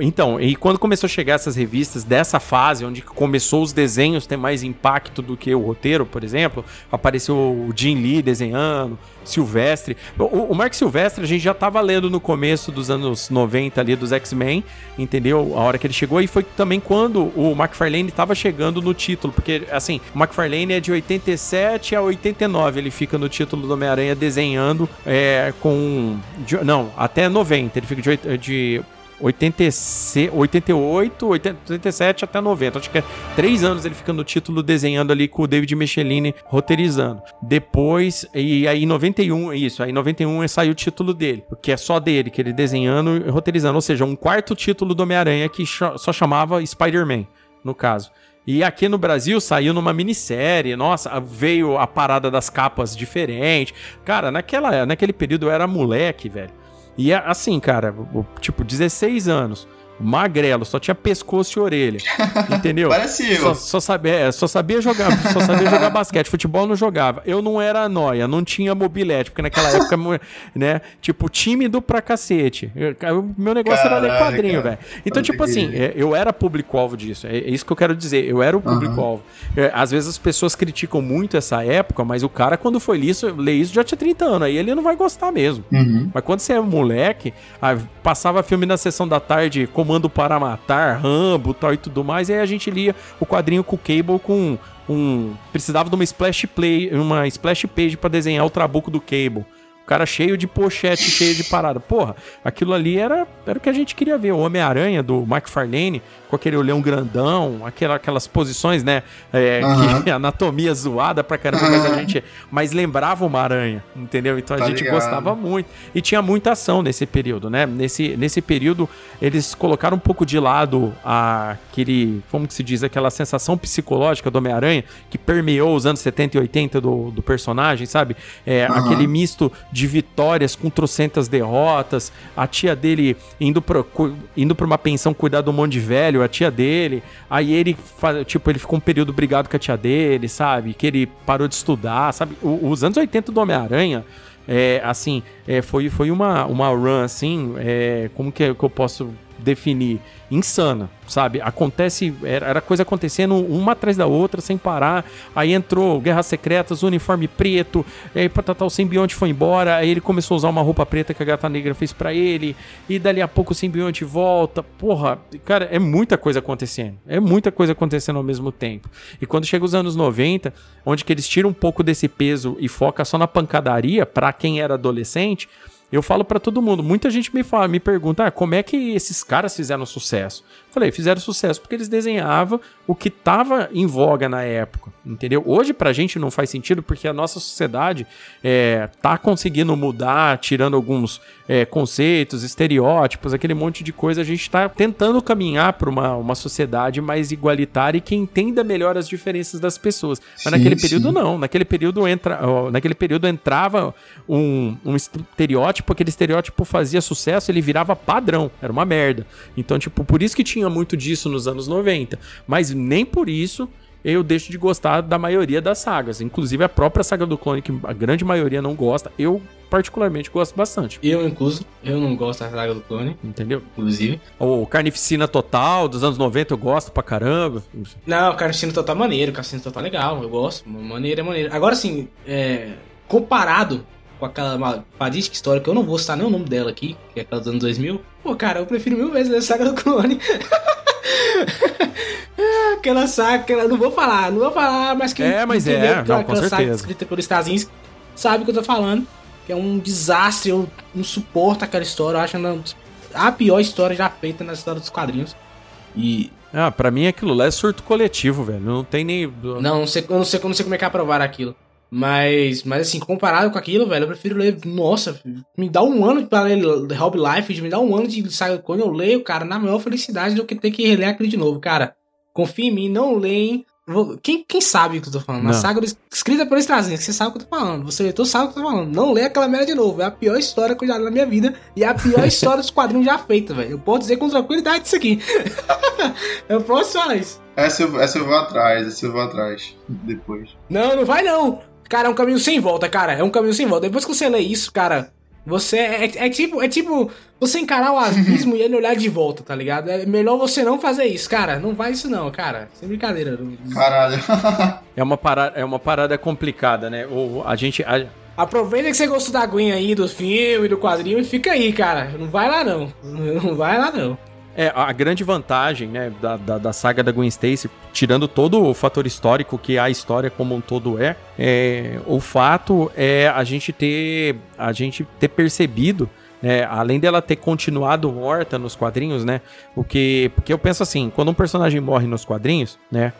então, e quando começou a chegar essas revistas dessa fase, onde começou os desenhos ter mais impacto do que o roteiro, por exemplo, apareceu o Jim Lee desenhando, Silvestre. O, o Mark Silvestre a gente já estava lendo no começo dos anos 90 ali dos X-Men, entendeu? A hora que ele chegou e foi também quando o McFarlane estava chegando no título, porque assim, o McFarlane é de 87 a 89, ele fica no título do Homem-Aranha desenhando é, com de, não, até 90, ele fica de, de 86, 88, 87 até 90. Acho que é três anos ele fica no título desenhando ali com o David Michelini roteirizando. Depois, e aí em 91, isso, aí em 91 saiu o título dele, que é só dele, que ele desenhando e roteirizando. Ou seja, um quarto título do Homem-Aranha que só chamava Spider-Man, no caso. E aqui no Brasil saiu numa minissérie. Nossa, veio a parada das capas diferente. Cara, naquela, naquele período eu era moleque, velho. E é assim, cara, tipo, 16 anos magrelo, só tinha pescoço e orelha. Entendeu? [LAUGHS] Parece. Só, só, sabia, é, só sabia jogar, só sabia jogar basquete, futebol não jogava. Eu não era noia, não tinha mobilete, porque naquela [LAUGHS] época, né, tipo, tímido pra cacete. Eu, meu negócio Caralho, era ler quadrinho, velho. Então, tipo assim, é, eu era público-alvo disso. É, é, isso que eu quero dizer. Eu era o público-alvo. Uhum. às vezes as pessoas criticam muito essa época, mas o cara, quando foi ler isso, ler isso já tinha 30 anos. Aí ele não vai gostar mesmo. Uhum. Mas quando você é moleque, passava filme na sessão da tarde como Comando para Matar, Rambo tal e tudo mais. E aí a gente lia o quadrinho com o Cable com um. Precisava de uma splash play, uma splash page para desenhar o trabuco do Cable cara cheio de pochete, cheio de parada. Porra, aquilo ali era, era o que a gente queria ver. O Homem-Aranha do McFarlane, com aquele olhão grandão, aquela, aquelas posições, né? É, uhum. que [LAUGHS] anatomia zoada pra caramba, uhum. mas a gente. Mas lembrava uma aranha, entendeu? Então a tá gente ligado. gostava muito. E tinha muita ação nesse período, né? Nesse, nesse período, eles colocaram um pouco de lado aquele. Como que se diz? Aquela sensação psicológica do Homem-Aranha que permeou os anos 70 e 80 do, do personagem, sabe? É, uhum. Aquele misto de de vitórias com trocentas derrotas, a tia dele indo pra, indo pra uma pensão cuidar do monte de velho, a tia dele, aí ele, tipo, ele ficou um período brigado com a tia dele, sabe? Que ele parou de estudar, sabe? Os anos 80 do Homem-Aranha, é, assim, é, foi, foi uma, uma run, assim, é, como que, que eu posso definir? Insana sabe? Acontece, era coisa acontecendo uma atrás da outra, sem parar. Aí entrou Guerras Secretas, uniforme preto, aí Patatal o simbionte foi embora, aí ele começou a usar uma roupa preta que a gata negra fez para ele, e dali a pouco o simbionte volta. Porra, cara, é muita coisa acontecendo. É muita coisa acontecendo ao mesmo tempo. E quando chega os anos 90, onde que eles tiram um pouco desse peso e foca só na pancadaria, para quem era adolescente, eu falo para todo mundo. Muita gente me fala, me pergunta, ah, como é que esses caras fizeram sucesso? Falei, fizeram sucesso porque eles desenhavam o que estava em voga na época, entendeu? Hoje pra gente não faz sentido porque a nossa sociedade é, tá conseguindo mudar, tirando alguns é, conceitos, estereótipos, aquele monte de coisa. A gente tá tentando caminhar para uma, uma sociedade mais igualitária e que entenda melhor as diferenças das pessoas. Mas sim, naquele período sim. não. Naquele período entra, ó, naquele período entrava um, um estereótipo, aquele estereótipo fazia sucesso, ele virava padrão. Era uma merda. Então, tipo, por isso que tinha tinha muito disso nos anos 90, mas nem por isso eu deixo de gostar da maioria das sagas. Inclusive a própria saga do clone, que a grande maioria não gosta, eu particularmente gosto bastante. Eu, incluso, eu não gosto da saga do clone. Entendeu? Inclusive. O Carnificina Total, dos anos 90, eu gosto pra caramba. Não, Carnificina Total é maneiro, Carnificina Total é legal, eu gosto. Maneiro é maneiro. Agora, assim, é, comparado com aquela fadística história, que eu não vou citar nem o nome dela aqui, que é aquela dos anos 2000. Pô, cara, eu prefiro mil vezes a saga do clone. [LAUGHS] aquela saga, aquela, não vou falar, não vou falar, mas quem é, mas entendeu, é, não, aquela, aquela saga escrita por Strazinski sabe o que eu tô falando. Que é um desastre, eu não suporto aquela história, eu acho a pior história já feita na história dos quadrinhos. E. Ah, pra mim aquilo lá é surto coletivo, velho. Não tem nem. Não, não sei, eu não sei, eu não sei como é que é aprovar aquilo. Mas, mas assim, comparado com aquilo, velho, eu prefiro ler. Nossa, me dá um ano pra ler Hobby Life, me dá um ano de saga. Quando eu leio, cara, na maior felicidade do que ter que reler aquilo de novo, cara. Confia em mim, não leem. Quem, quem sabe o que eu tô falando? Não. A saga escrita por Strazinski, você sabe o que eu tô falando. Você leitor sabe o que eu tô falando. Não lê aquela merda de novo. É a pior história que eu já li na minha vida. E é a pior [LAUGHS] história dos quadrinhos já feita, velho. Eu posso dizer com tranquilidade isso aqui. [LAUGHS] eu posso falar isso. Essa eu, essa eu vou atrás, essa eu vou atrás. Depois. Não, não vai não. Cara, é um caminho sem volta, cara. É um caminho sem volta. Depois que você lê isso, cara, você é, é, é tipo, é tipo você encarar o abismo [LAUGHS] e ele olhar de volta, tá ligado? É melhor você não fazer isso, cara. Não faz isso não, cara. Sem brincadeira. Caralho. [LAUGHS] é uma parada, é uma parada complicada, né? O, a gente a... Aproveita que você gostou da aguinha aí do filme, do quadrinho e fica aí, cara. Não vai lá não. [LAUGHS] Não vai lá não. É, a grande vantagem, né, da, da, da, saga da Gwen Stacy, tirando todo o fator histórico que a história como um todo é, é, o fato é a gente ter, a gente ter percebido né? Além dela ter continuado morta nos quadrinhos, né? O que, porque eu penso assim, quando um personagem morre nos quadrinhos, né?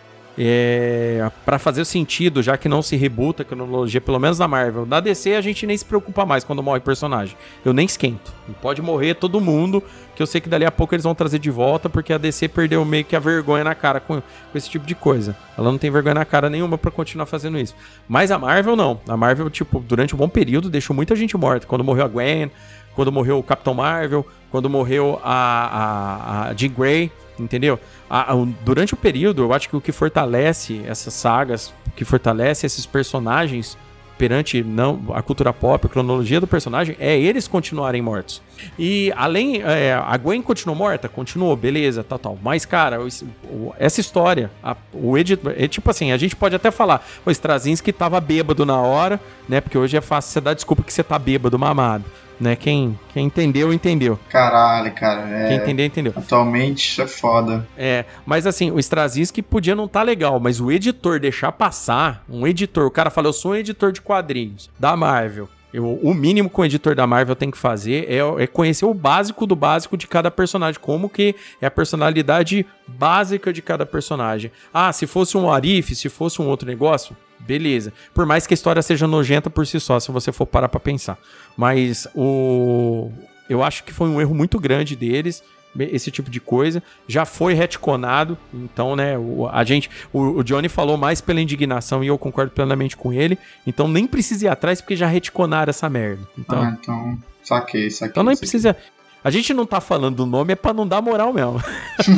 É, para fazer sentido, já que não se rebuta a cronologia, pelo menos na Marvel. Na DC a gente nem se preocupa mais quando morre personagem. Eu nem esquento. Pode morrer todo mundo, que eu sei que dali a pouco eles vão trazer de volta, porque a DC perdeu meio que a vergonha na cara com, com esse tipo de coisa. Ela não tem vergonha na cara nenhuma para continuar fazendo isso. Mas a Marvel não. A Marvel, tipo, durante um bom período deixou muita gente morta. Quando morreu a Gwen, quando morreu o Capitão Marvel, quando morreu a, a, a Jean Grey, entendeu? A, a, durante o período, eu acho que o que fortalece essas sagas, o que fortalece esses personagens perante não a cultura pop, a cronologia do personagem, é eles continuarem mortos. E além, é, a Gwen continuou morta? Continuou, beleza, tal, tal. Mas, cara, o, essa história, a, o editor, é tipo assim, a gente pode até falar, o Straczynski tava bêbado na hora, né? Porque hoje é fácil você dar desculpa que você tá bêbado, mamado né? Quem, quem entendeu, entendeu. Caralho, cara. É... Quem entendeu, entendeu. Atualmente é foda. É, mas assim, o Straczynski podia não estar tá legal, mas o editor deixar passar, um editor, o cara fala, eu sou um editor de quadrinhos da Marvel. Eu, o mínimo que o editor da Marvel tem que fazer é, é, conhecer o básico do básico de cada personagem, como que é a personalidade básica de cada personagem. Ah, se fosse um Arif, se fosse um outro negócio, beleza. Por mais que a história seja nojenta por si só, se você for parar pra pensar. Mas o. Eu acho que foi um erro muito grande deles esse tipo de coisa. Já foi retconado, então, né, o, a gente, o, o, Johnny falou mais pela indignação e eu concordo plenamente com ele. Então nem precisa ir atrás porque já retconaram essa merda. Então, ah, então saquei, saquei. Então nem saquei. precisa. A gente não tá falando do nome, é pra não dar moral mesmo.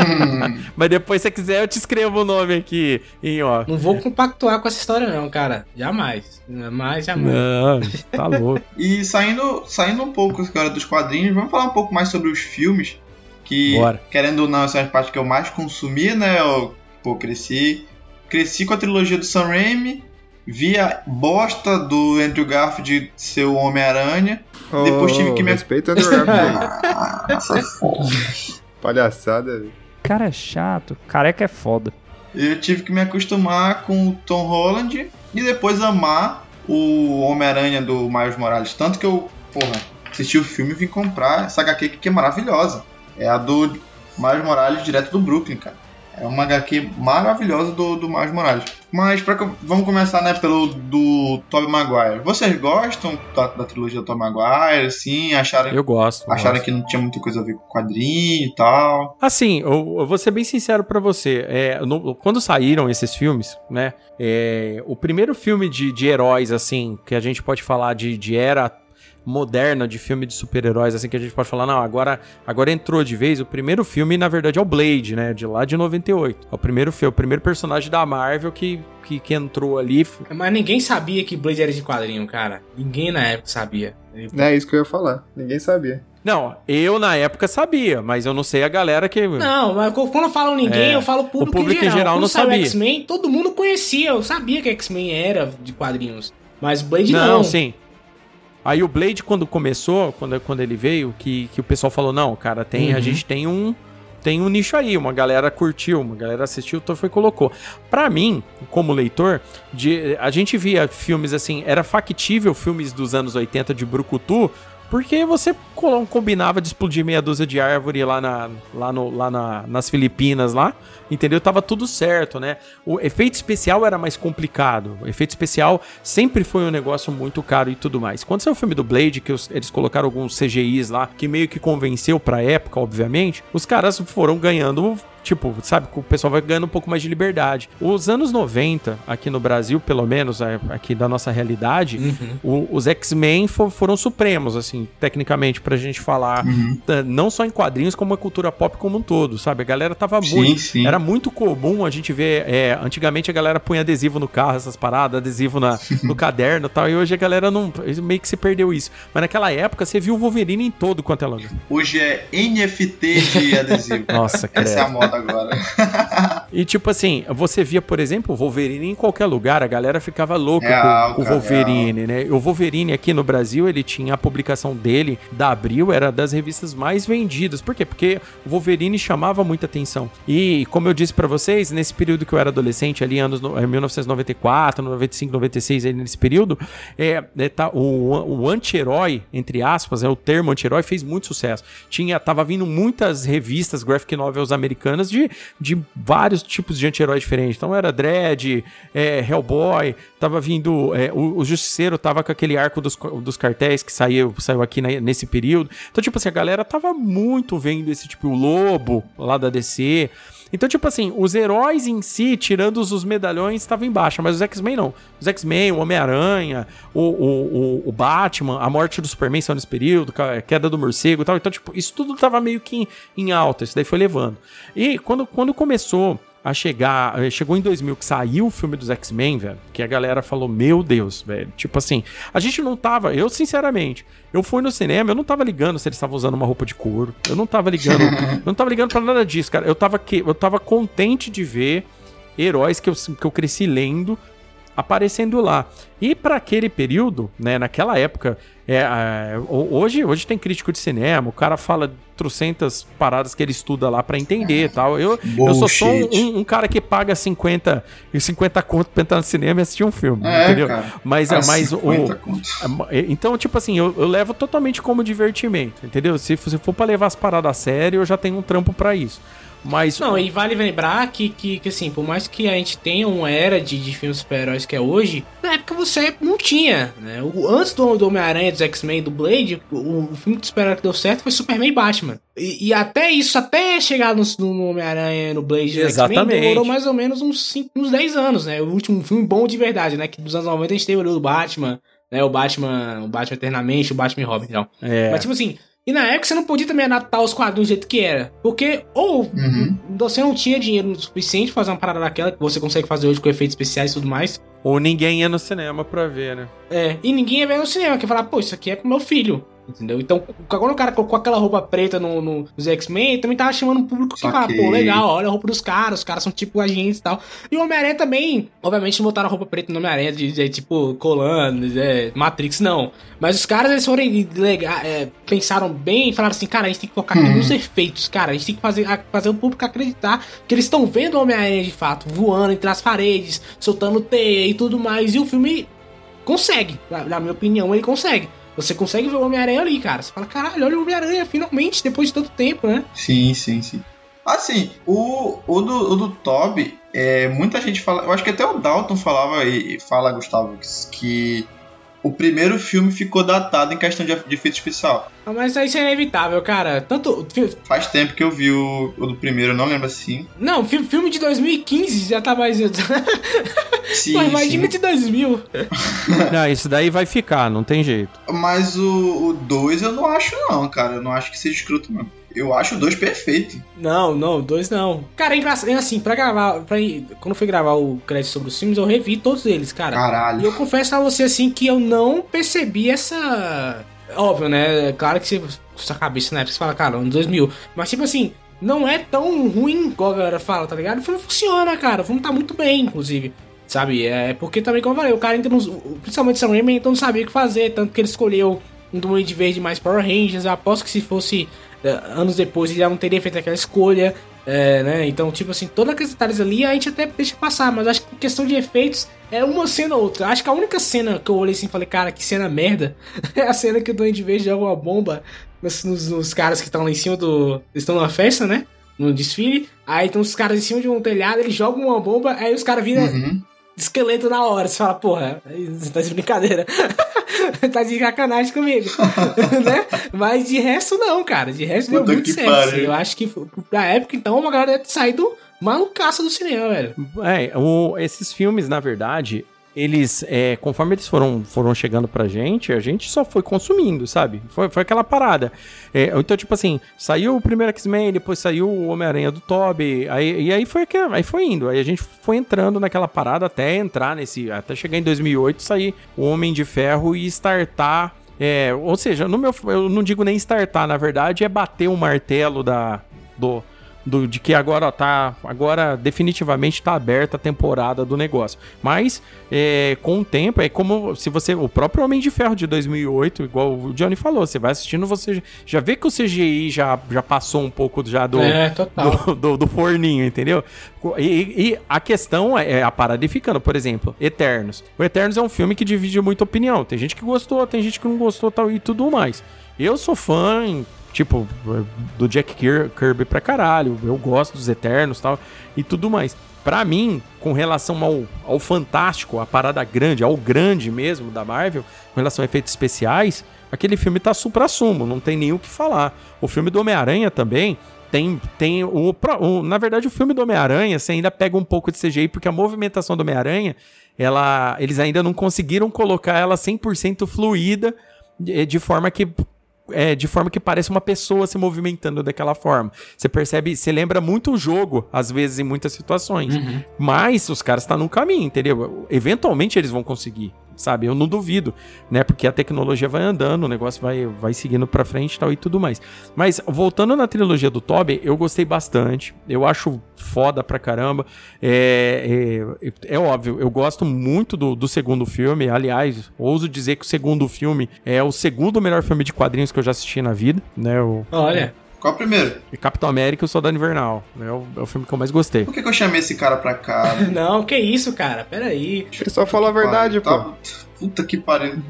[LAUGHS] Mas depois, se você quiser, eu te escrevo o nome aqui em ó. Não vou compactuar com essa história, não, cara. Jamais. Jamais, jamais. Não, [LAUGHS] tá louco. e saindo, saindo um pouco agora dos quadrinhos, vamos falar um pouco mais sobre os filmes. Que, Bora. querendo ou não, essa é a parte que eu mais consumi, né? Eu, pô, cresci. Cresci com a trilogia do Sam Raimi vi a bosta do Andrew Garfield ser o Homem-Aranha. Oh, depois tive que me. Respeita Andrew Garfield. [LAUGHS] Palhaçada, Cara é chato. Careca é foda. Eu tive que me acostumar com o Tom Holland e depois amar o Homem-Aranha do Miles Morales. Tanto que eu, porra, assisti o filme e vim comprar essa HQ que é maravilhosa. É a do Miles Morales direto do Brooklyn, cara. É uma HQ maravilhosa do, do Miles Morales. Mas pra, vamos começar né, pelo do Tobey Maguire. Vocês gostam da, da trilogia do Tobey Maguire? Assim, acharam, eu gosto. Acharam gosto. que não tinha muita coisa a ver com quadrinho e tal? Assim, eu, eu vou ser bem sincero para você. É, no, quando saíram esses filmes, né? É, o primeiro filme de, de heróis, assim, que a gente pode falar de, de era moderna de filme de super-heróis, assim, que a gente pode falar, não, agora, agora entrou de vez. O primeiro filme, na verdade, é o Blade, né? De lá de 98. É o primeiro filme, o primeiro personagem da Marvel que, que, que entrou ali. Mas ninguém sabia que Blade era de quadrinho, cara. Ninguém na época sabia. É isso que eu ia falar. Ninguém sabia. Não, eu na época sabia, mas eu não sei a galera que. Não, mas quando eu falo ninguém, é, eu falo público, o público em geral. Em geral quando não sabia. X-Men, todo mundo conhecia. Eu sabia que X-Men era de quadrinhos. Mas Blade não. Não, sim. Aí o Blade, quando começou, quando, quando ele veio, que, que o pessoal falou, não, cara, tem, uhum. a gente tem um tem um nicho aí, uma galera curtiu, uma galera assistiu, então foi colocou. Para mim, como leitor, de, a gente via filmes assim, era factível filmes dos anos 80 de Brucutu, porque você combinava de explodir meia dúzia de árvore lá, na, lá, no, lá na, nas Filipinas, lá, entendeu? Tava tudo certo, né? O efeito especial era mais complicado. O efeito especial sempre foi um negócio muito caro e tudo mais. Quando saiu o filme do Blade, que os, eles colocaram alguns CGIs lá, que meio que convenceu pra época, obviamente, os caras foram ganhando Tipo, sabe, o pessoal vai ganhando um pouco mais de liberdade. Os anos 90, aqui no Brasil, pelo menos, é, aqui da nossa realidade, uhum. o, os X-Men for, foram supremos, assim, tecnicamente, pra gente falar. Uhum. Não só em quadrinhos, como a cultura pop como um todo, sabe? A galera tava sim, muito. Sim. Era muito comum a gente ver. É, antigamente a galera punha adesivo no carro, essas paradas, adesivo na, [LAUGHS] no caderno e tal. E hoje a galera não. meio que se perdeu isso. Mas naquela época você viu o Wolverine em todo quanto é lugar. Hoje é NFT de adesivo. [LAUGHS] Nossa, cara. Essa é a moda errado agora. [LAUGHS] e tipo assim, você via, por exemplo, o Wolverine em qualquer lugar, a galera ficava louca real, com, o Wolverine, real. né? O Wolverine aqui no Brasil, ele tinha a publicação dele da Abril, era das revistas mais vendidas. Por quê? Porque o Wolverine chamava muita atenção. E como eu disse para vocês, nesse período que eu era adolescente, ali anos no, 1994, 95, 96, aí nesse período, é, é tá, o, o anti-herói, entre aspas, é o termo anti-herói fez muito sucesso. Tinha, tava vindo muitas revistas graphic novels americanas de, de vários tipos de anti-herói diferentes. Então era Dredd, é, Hellboy, tava vindo. É, o, o Justiceiro tava com aquele arco dos, dos cartéis que saiu, saiu aqui na, nesse período. Então, tipo assim, a galera tava muito vendo esse tipo, o Lobo lá da DC. Então, tipo assim, os heróis em si, tirando os medalhões, estavam em baixa, mas os X-Men não. Os X-Men, o Homem-Aranha, o, o, o, Batman, a morte do Superman saiu nesse período, a queda do morcego e tal. Então, tipo, isso tudo tava meio que em, em alta, isso daí foi levando. E quando, quando começou a chegar. Eh, chegou em 2000 que saiu o filme dos X-Men, velho. Que a galera falou: Meu Deus, velho. Tipo assim, a gente não tava. Eu, sinceramente, eu fui no cinema, eu não tava ligando se eles estavam usando uma roupa de couro. Eu não tava ligando. [LAUGHS] eu não tava ligando pra nada disso, cara. Eu tava, que, eu tava contente de ver heróis que eu, que eu cresci lendo aparecendo lá. E para aquele período, né, naquela época, é, hoje, hoje tem crítico de cinema, o cara fala trocentas paradas que ele estuda lá para entender e tal. Eu, eu sou só um, um, cara que paga 50 e 50 conto pra entrar no cinema e assistir um filme, é, entendeu? Cara, mas é mais o. É, é, então, tipo assim, eu, eu, levo totalmente como divertimento, entendeu? Se, se for para levar as paradas a sério, eu já tenho um trampo para isso. Mas. Não, e vale lembrar que, que, que, assim, por mais que a gente tenha uma era de, de filmes super-heróis que é hoje, na época você não tinha, né? O, antes do, do Homem-Aranha, dos X-Men, do Blade, o, o filme de super-herói que deu certo foi Superman e Batman. E, e até isso, até chegar no, no Homem-Aranha, no Blade e X-Men, demorou mais ou menos uns, 5, uns 10 anos, né? O último filme bom de verdade, né? Que dos anos 90 a gente teve o do Batman, né? O Batman, o Batman Eternamente, o Batman e Robin, então. É. Mas tipo assim, e na época você não podia também adaptar os quadrinhos do jeito que era. Porque ou uhum. você não tinha dinheiro suficiente pra fazer uma parada daquela que você consegue fazer hoje com efeitos especiais e tudo mais. Ou ninguém ia no cinema pra ver, né? É, e ninguém ia ver no cinema, que ia falar, pô, isso aqui é pro meu filho. Entendeu? Então, quando o cara colocou aquela roupa preta no, no, nos X-Men, também tava chamando o público que fala, pô, legal, olha a roupa dos caras, os caras são tipo agentes e tal. E o Homem-Aranha também, obviamente, não botaram a roupa preta no Homem-Aranha de, de, tipo Colando, é, Matrix, não. Mas os caras, eles foram legal, é, pensaram bem e falaram assim, cara, a gente tem que focar uhum. nos efeitos, cara, a gente tem que fazer, fazer o público acreditar que eles estão vendo o Homem-Aranha de fato, voando entre as paredes, soltando teia e tudo mais. E o filme consegue, na, na minha opinião, ele consegue. Você consegue ver o Homem-Aranha ali, cara. Você fala, caralho, olha o Homem-Aranha, finalmente, depois de tanto tempo, né? Sim, sim, sim. Assim, o, o, do, o do Toby, é, muita gente fala. Eu acho que até o Dalton falava e fala, Gustavo, que o primeiro filme ficou datado em questão de, de efeito especial. Ah, mas isso é inevitável, cara. Tanto. Faz tempo que eu vi o, o do primeiro, não lembro assim. Não, filme de 2015 já tá mais. [LAUGHS] sim, mas imagina de 2000. [LAUGHS] não, isso daí vai ficar, não tem jeito. Mas o 2 eu não acho, não, cara. Eu não acho que seja escroto, não. Eu acho o 2 perfeito. Não, não, o 2 não. Cara, é assim, pra gravar. Pra, quando fui gravar o crédito sobre os filmes, eu revi todos eles, cara. Caralho. E eu confesso a você, assim, que eu não percebi essa. Óbvio, né? É claro que você. Sua cabeça na época você fala, cara, ano 2000. Mas, tipo assim, não é tão ruim igual a galera fala, tá ligado? O filme funciona, cara. O filme tá muito bem, inclusive. Sabe? É porque também, como eu falei, o cara entra nos. Principalmente Sam Raimi, então não sabia o que fazer. Tanto que ele escolheu um Duende Verde mais Power Rangers. Eu aposto que se fosse é, anos depois ele já não teria feito aquela escolha, é, né? Então, tipo assim, todos aqueles detalhes ali a gente até deixa passar, mas acho que questão de efeitos é uma cena ou outra. Acho que a única cena que eu olhei assim e falei, cara, que cena merda, [LAUGHS] é a cena que o Duende Verde joga uma bomba nos, nos, nos caras que estão lá em cima do. Eles estão numa festa, né? No desfile. Aí estão os caras em cima de um telhado, eles jogam uma bomba, aí os caras viram. Uhum esqueleto na hora. Você fala, porra, você tá de brincadeira. [LAUGHS] tá de sacanagem comigo. [LAUGHS] né? Mas de resto, não, cara. De resto, Puta deu muito certo. Eu acho que pra época, então, uma galera deve ter saído malucaça do cinema, velho. É, o, esses filmes, na verdade, eles, é, conforme eles foram, foram chegando pra gente, a gente só foi consumindo, sabe? Foi, foi aquela parada. É, então, tipo assim, saiu o primeiro X-Men, depois saiu o Homem-Aranha do Toby, aí, e aí foi, aí foi indo. Aí a gente foi entrando naquela parada até entrar nesse. Até chegar em 2008, sair o Homem de Ferro e startar. É, ou seja, no meu, eu não digo nem startar, na verdade, é bater o martelo da, do, do, de que agora tá. Agora definitivamente tá aberta a temporada do negócio. Mas é, com o tempo, é como se você. O próprio Homem de Ferro de 2008, igual o Johnny falou, você vai assistindo, você já vê que o CGI já, já passou um pouco já do, É, do, do, do forninho, entendeu? E, e a questão é é a parada ficando, por exemplo, Eternos. O Eternos é um filme que divide muita opinião. Tem gente que gostou, tem gente que não gostou tal e tudo mais. Eu sou fã, tipo, do Jack Kir- Kirby pra caralho. Eu gosto dos Eternos tal e tudo mais. Pra mim, com relação ao, ao fantástico, a parada grande, ao grande mesmo da Marvel, com relação a efeitos especiais, aquele filme tá supra-sumo, não tem nem o que falar. O filme do Homem-Aranha também tem, tem o, o- Na verdade, o filme do Homem-Aranha, você ainda pega um pouco de CGI, porque a movimentação do Homem-Aranha, ela, eles ainda não conseguiram colocar ela 100% fluida, de, de forma que é, de forma que parece uma pessoa se movimentando daquela forma. Você percebe, você lembra muito o jogo, às vezes, em muitas situações. Mas os caras estão no caminho, entendeu? Eventualmente eles vão conseguir, sabe? Eu não duvido, né? Porque a tecnologia vai andando, o negócio vai, vai seguindo pra frente tal e tudo mais. Mas voltando na trilogia do Toby, eu gostei bastante. Eu acho foda pra caramba. É, é, é óbvio, eu gosto muito do, do segundo filme. Aliás, ouso dizer que o segundo filme é o segundo melhor filme de quadrinhos que eu já assisti na vida, né? O Olha, Qual o primeiro? Capitão América e o Soldado Invernal. É o, é o filme que eu mais gostei. Por que, que eu chamei esse cara pra cá? [LAUGHS] não, que isso, cara? Peraí. Ele só falou a verdade, pô. Tá- Puta que pariu.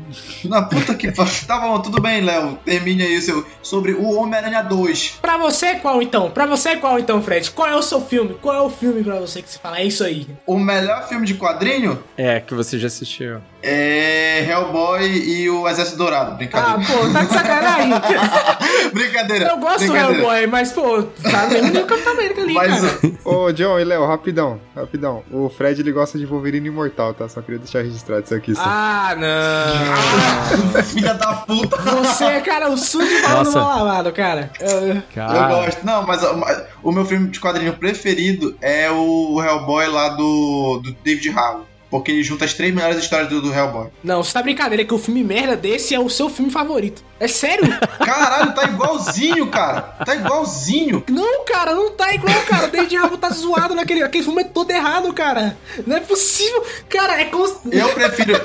Na puta que pariu. Tá bom, tudo bem, Léo. Termine aí o seu. Sobre o Homem-Aranha 2. Pra você, qual então? Pra você, qual então, Fred? Qual é o seu filme? Qual é o filme pra você que você fala? É isso aí. O melhor filme de quadrinho É, que você já assistiu. é Hellboy e o Exército Dourado. Ah, Brincadeira. pô, tá de sacanagem. [LAUGHS] brincadeira. Eu gosto do. Hellboy, mas, pô, tá no mesmo que o Capitão América ali, Mas cara. Ô, John e Léo, rapidão, rapidão. O Fred ele gosta de Wolverine Imortal, tá? Só queria deixar registrado isso aqui. Só. Ah, não. [LAUGHS] filha da puta. Você, cara, o sujo de mal lavado, cara. Eu- Eu Cara, gosto. Não, mas o meu filme de quadrinho preferido é o Hellboy lá do, do David Harbour. Porque ele junta as três melhores histórias do, do Hellboy. Não, você tá brincadeira que o filme merda desse é o seu filme favorito. É sério? [LAUGHS] Caralho, tá igualzinho, cara. Tá igualzinho. não, cara, não tá igual, cara. David Harbour tá zoado naquele... Aquele filme é todo errado, cara. Não é possível. Cara, é como... Eu prefiro.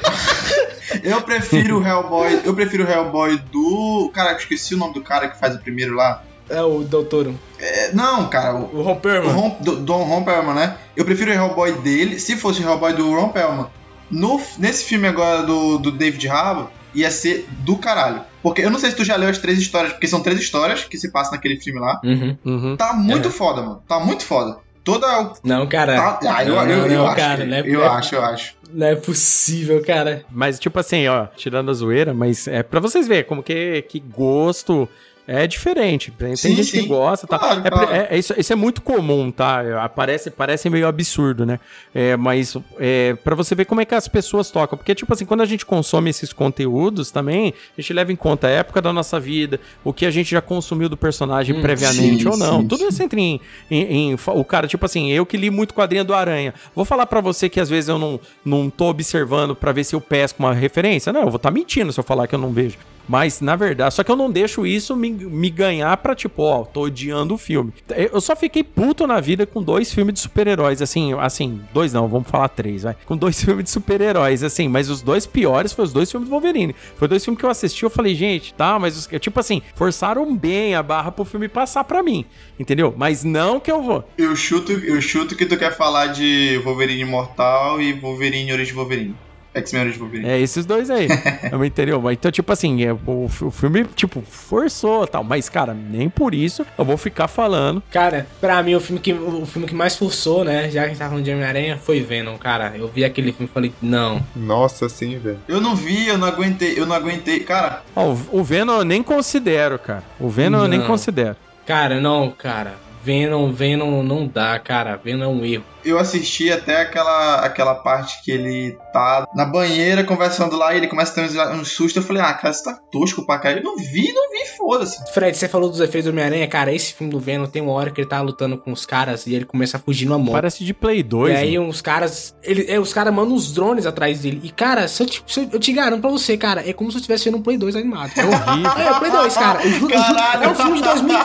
eu prefiro o Hellboy. Eu prefiro o Hellboy do. Cara, eu esqueci o nome do cara que faz o primeiro lá. É o doutor, É, não, cara, o, o Ron o do, Don Ron Perlman, né? Eu prefiro o Hellboy dele. Se fosse o Hellboy do Ron Perlman, no, nesse filme agora do, do David Harbour, ia ser do caralho. Porque eu não sei se tu já leu as três histórias, porque são três histórias que se passam naquele filme lá. Uhum. uhum. Tá muito É. foda, mano. Tá muito foda. Toda. o- Não, cara. Tá, ah, eu, não, eu, não, eu não, acho. cara, que- não é- eu não é- acho, eu acho. Não é possível, cara. Mas, tipo assim, ó, tirando a zoeira, mas é pra vocês verem como que, que gosto é diferente. Tem Sim, gente que sim. gosta, tá? Claro, É, claro. é- é isso, isso é muito comum, tá? Parece, parece meio absurdo, né? É, mas é, para você ver como é que as pessoas tocam. Porque, tipo assim, quando a gente consome esses conteúdos também, a gente leva em conta a época da nossa vida, o que a gente já consumiu do personagem Hum, previamente sim, ou não. Tudo isso entra em, em- em O cara, tipo assim, eu que li muito quadrinho do Aranha. Vou falar pra você que às vezes eu não, não tô observando pra ver se eu pesco uma referência. Não, eu vou estar mentindo se eu falar que eu não vejo. Mas, na verdade, só que eu não deixo isso me, me ganhar pra, tipo, ó, tô odiando o filme. Eu só fiquei puto na vida com dois filmes de super-heróis, assim, assim, dois não, vamos falar três, vai. Com dois [LAUGHS] filmes de super-heróis, assim, mas os dois piores foram os dois filmes do Wolverine. Foi dois filmes que eu assisti, eu falei, gente, tá, mas, os- tipo assim, forçaram bem a barra pro filme passar pra mim, entendeu? Mas não que eu vou. Eu chuto, eu chuto que tu quer falar de Wolverine Imortal e Wolverine Origem Wolverine. X-Men Origem Wolverine. É esses dois aí. [LAUGHS] eu entendeu? Mas então, tipo assim, é, o, o filme, tipo, forçou tal. Mas, cara, nem por isso eu vou ficar falando. Cara, pra mim, o filme que, o filme que mais forçou, né? Já que a gente tá falando de Homem-Aranha, foi Venom, cara. Eu vi aquele filme e falei, não. Nossa, sim, velho. Eu não vi, eu não aguentei, eu não aguentei. Cara, Ó, o, o Venom eu nem considero, cara. O Venom eu nem Não. considero. Cara, não, cara. Venom, Venom não dá, cara. Venom é um erro. Eu assisti até aquela, aquela parte que ele tá na banheira conversando lá e ele começa a ter um, um susto. Eu falei, ah, cara, você tá tosco pra cá. Eu não vi, não vi, foda-se. Fred, você falou dos efeitos do Homem-Aranha, cara. Esse filme do Venom tem uma hora que ele tá lutando com os caras e ele começa a fugir numa moto. Parece de Play 2. E aí uns caras. Ele, é, os caras mandam uns drones atrás dele. E, cara, se eu, te, se eu, eu te garanto pra você, cara, é como se eu estivesse vendo um Play 2 animado. É horrível. É, o Play 2, cara. Eu juro, juro, é um filme de 2000,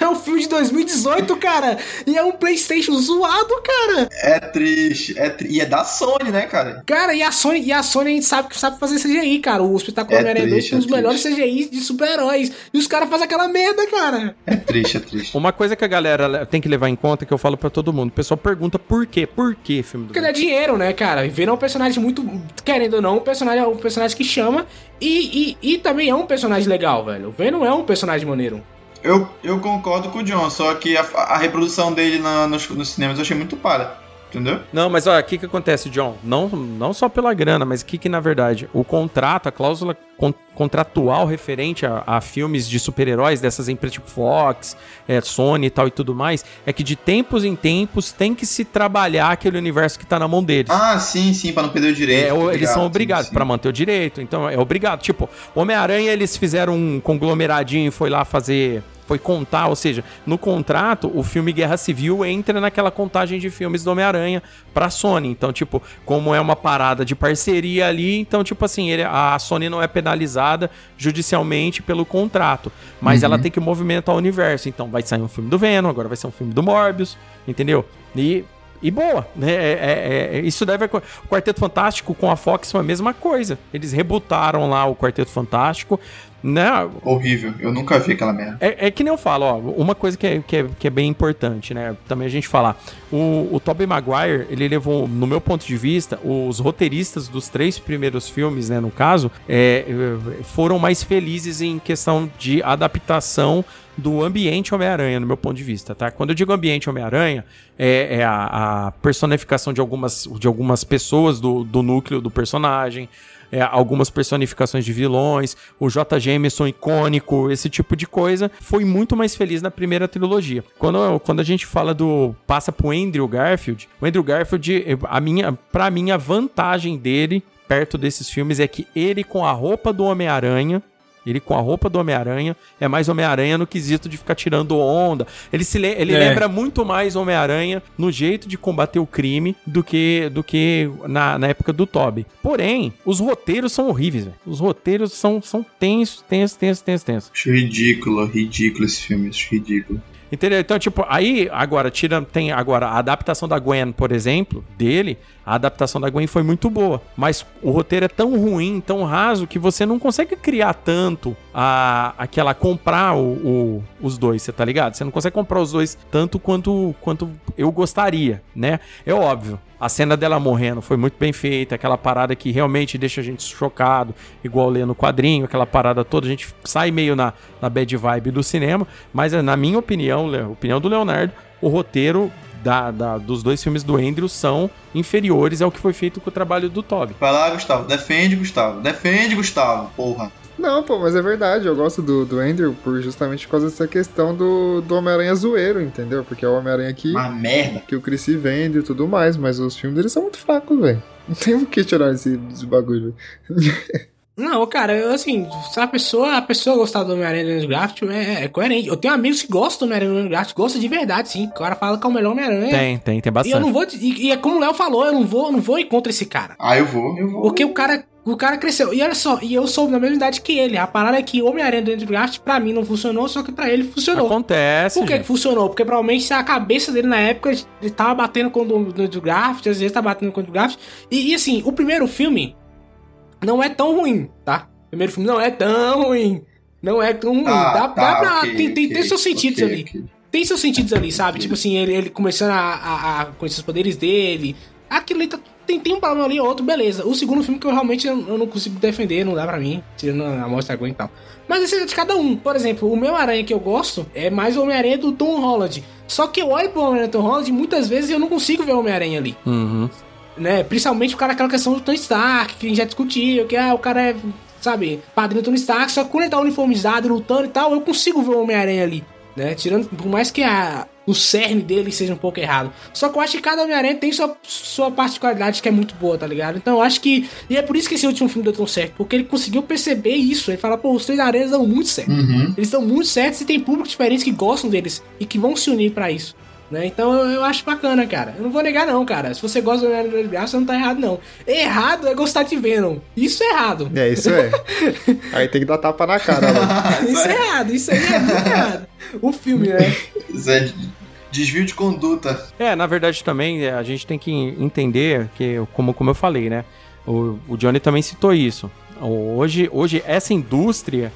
É um filme de 2018, cara. E é um Playstation zoado, cara. É triste. É tri... E é da Sony, né, cara? Cara, e a Sony, e a Sony a gente sabe que sabe fazer CGI, cara. O Espetáculo É Homem-Aranha 2 triste, tem é os melhores CGI de super-heróis. E os caras fazem aquela merda, cara. É triste, é triste. Uma coisa que a galera tem que levar em conta, que eu falo pra todo mundo, o pessoal pergunta por quê? Por que filme do Porque dá dinheiro, né, cara? Venom é um personagem muito. Querendo ou não, um personagem, é um personagem que chama. E, e, e também é um personagem legal, velho. O Venom é um personagem maneiro. Eu, eu concordo com o John, só que a, a reprodução dele na, nos, nos cinemas eu achei muito para. Entendeu? Não, mas olha, o que que acontece, John? Não, não só pela grana, mas o que que, na verdade, o contrato, a cláusula con- contratual referente a, a filmes de super-heróis dessas empresas tipo Fox, é, Sony e tal e tudo mais, é que de tempos em tempos tem que se trabalhar aquele universo que tá na mão deles. Ah, sim, sim, pra não perder o direito. É, o- eles Obrigado, são obrigados pra manter o direito, então é obrigado. Tipo, Homem-Aranha eles fizeram um conglomeradinho e foi lá fazer, foi contar, ou seja, no contrato o filme Guerra Civil entra naquela contagem de filmes do Homem-Aranha pra Sony. Então, tipo, como é uma parada de parceria ali, então tipo assim, ele- a Sony não é penalizada judicialmente pelo contrato, mas Uhum. ela tem que movimentar o universo. Então, vai sair um filme do Venom, agora vai ser um filme do Morbius, entendeu? E e boa, né? É, é- é- isso deve. O Quarteto Fantástico com a Fox foi a mesma coisa. Eles rebutaram lá o Quarteto Fantástico, né? Horrível, eu nunca vi aquela merda. É, é que nem eu falo, ó, uma coisa que é, que é, que é bem importante, né? Também a gente falar. O, o Tobey Maguire, ele levou, no meu ponto de vista, os roteiristas dos três primeiros filmes, né, no caso, é, foram mais felizes em questão de adaptação do ambiente Homem-Aranha, no meu ponto de vista, tá? Quando eu digo ambiente Homem-Aranha, é, é a, a personificação de algumas, de algumas pessoas do, do núcleo do personagem, é, algumas personificações de vilões, o J. Jameson icônico, esse tipo de coisa, foi muito mais feliz na primeira trilogia. Quando, quando a gente fala do. passa pro Andrew Garfield, o Andrew Garfield, a minha, pra mim, a vantagem dele, perto desses filmes, é que ele com a roupa do Homem-Aranha. Ele com a roupa do Homem-Aranha é mais Homem-Aranha no quesito de ficar tirando onda. Ele se le- ele É. lembra muito mais Homem-Aranha no jeito de combater o crime do que do que na, na época do Toby. Porém, os roteiros são horríveis, velho. Os roteiros são, são tensos, tensos, tensos, tensos, tensos. Acho ridículo, ridículo esse filme, acho ridículo. Entendeu? Então, tipo, aí, agora, tira, tem agora a adaptação da Gwen, por exemplo, dele, a adaptação da Gwen foi muito boa. Mas o roteiro é tão ruim, tão raso, que você não consegue criar tanto a, aquela comprar o, o- os dois, você tá ligado? Você não consegue comprar os dois tanto quanto, quanto eu gostaria, né? É óbvio. A cena dela morrendo foi muito bem feita, aquela parada que realmente deixa a gente chocado, igual lê no quadrinho, aquela parada toda, a gente sai meio na, na bad vibe do cinema, mas na minha opinião, opinião do Leonardo, o roteiro da, da- dos dois filmes do Andrew são inferiores ao que foi feito com o trabalho do Toby. Vai lá, Gustavo, defende, Gustavo. Defende, Gustavo, porra. Não, pô, mas é verdade, eu gosto do, do Andrew por justamente por causa dessa questão do, do Homem-Aranha zoeiro, entendeu? Porque é o Homem-Aranha que, Uma merda. que o Chris vende e tudo mais, mas os filmes deles são muito fracos, velho. Não tem o que tirar esse, esse bagulho. [LAUGHS] Não, cara, eu, assim, se a pessoa, a pessoa gostar do Homem-Aranha do Andrew Garfield é, é coerente. Eu tenho amigos que gostam do Homem-Aranha do Andrew Garfield, gostam de verdade, sim. O cara fala que é o melhor Homem-Aranha. Tem, tem, tem E bastante. eu não vou. E, e é como o Léo falou, eu não vou, eu não vou ir contra esse cara. Ah, eu vou, eu vou. Porque o cara. O cara cresceu. E olha só, e eu sou da mesma idade que ele. A parada é que o Homem-Aranha do Andrew Garfield, pra mim, não funcionou, só que pra ele funcionou. Acontece, Por que, que funcionou? Porque provavelmente a cabeça dele na época ele tava batendo com o do, do, do Graft, às vezes tá batendo com o do Graft. E, e, assim, o primeiro filme não é tão ruim, tá? O primeiro filme não é tão ruim. Não é tão ruim. Tá, dá, tá, dá pra. ok, tem, tem, ok, tem seus sentidos ok, ali. Tem seus sentidos ali, sabe? Tipo assim, ele, ele começando a, a, a conhecer os poderes dele. Aquilo ali tá- tem, tem um problema ali ou outro, beleza. O segundo filme que eu realmente eu, eu não consigo defender, não dá pra mim, tirando a mostra e tal. Mas esse é de cada um. Por exemplo, o meu aranha que eu gosto é mais o Homem-Aranha do Tom Holland. Só que eu olho pro Homem-Aranha do Tom Holland e muitas vezes eu não consigo ver o Homem-Aranha ali. Uhum. Né? Principalmente por causa daquela questão do Tony Stark, que a gente já discutiu, que ah, o cara é, sabe, padrinho do Tony Stark, só que quando ele tá uniformizado, lutando e tal, eu consigo ver o Homem-Aranha ali. né? Tirando, por mais que a, o cerne dele seja um pouco errado. Só que eu acho que cada Homem-Aranha tem sua, sua particularidade que é muito boa, tá ligado? Então eu acho que. E é por isso que esse último filme deu tão certo. Porque ele conseguiu perceber isso. Ele fala, pô, os três aranhas dão muito certo. Uhum. Eles dão muito certo e tem públicos diferentes que gostam deles e que vão se unir para isso. Né? Então eu, acho bacana, cara. Eu não vou negar, não, cara. Se você gosta do Homem-Aranha de Graça, não tá errado, não. Errado é gostar de Venom. Isso é errado. É, isso é. [LAUGHS] aí tem que dar tapa na cara, mano. [LAUGHS] isso é errado, isso aí é muito errado. O filme, né? Isso é desvio de conduta. É, na verdade também a gente tem que entender que, como, como eu falei, né? O, o Johnny também citou isso. Hoje, hoje essa indústria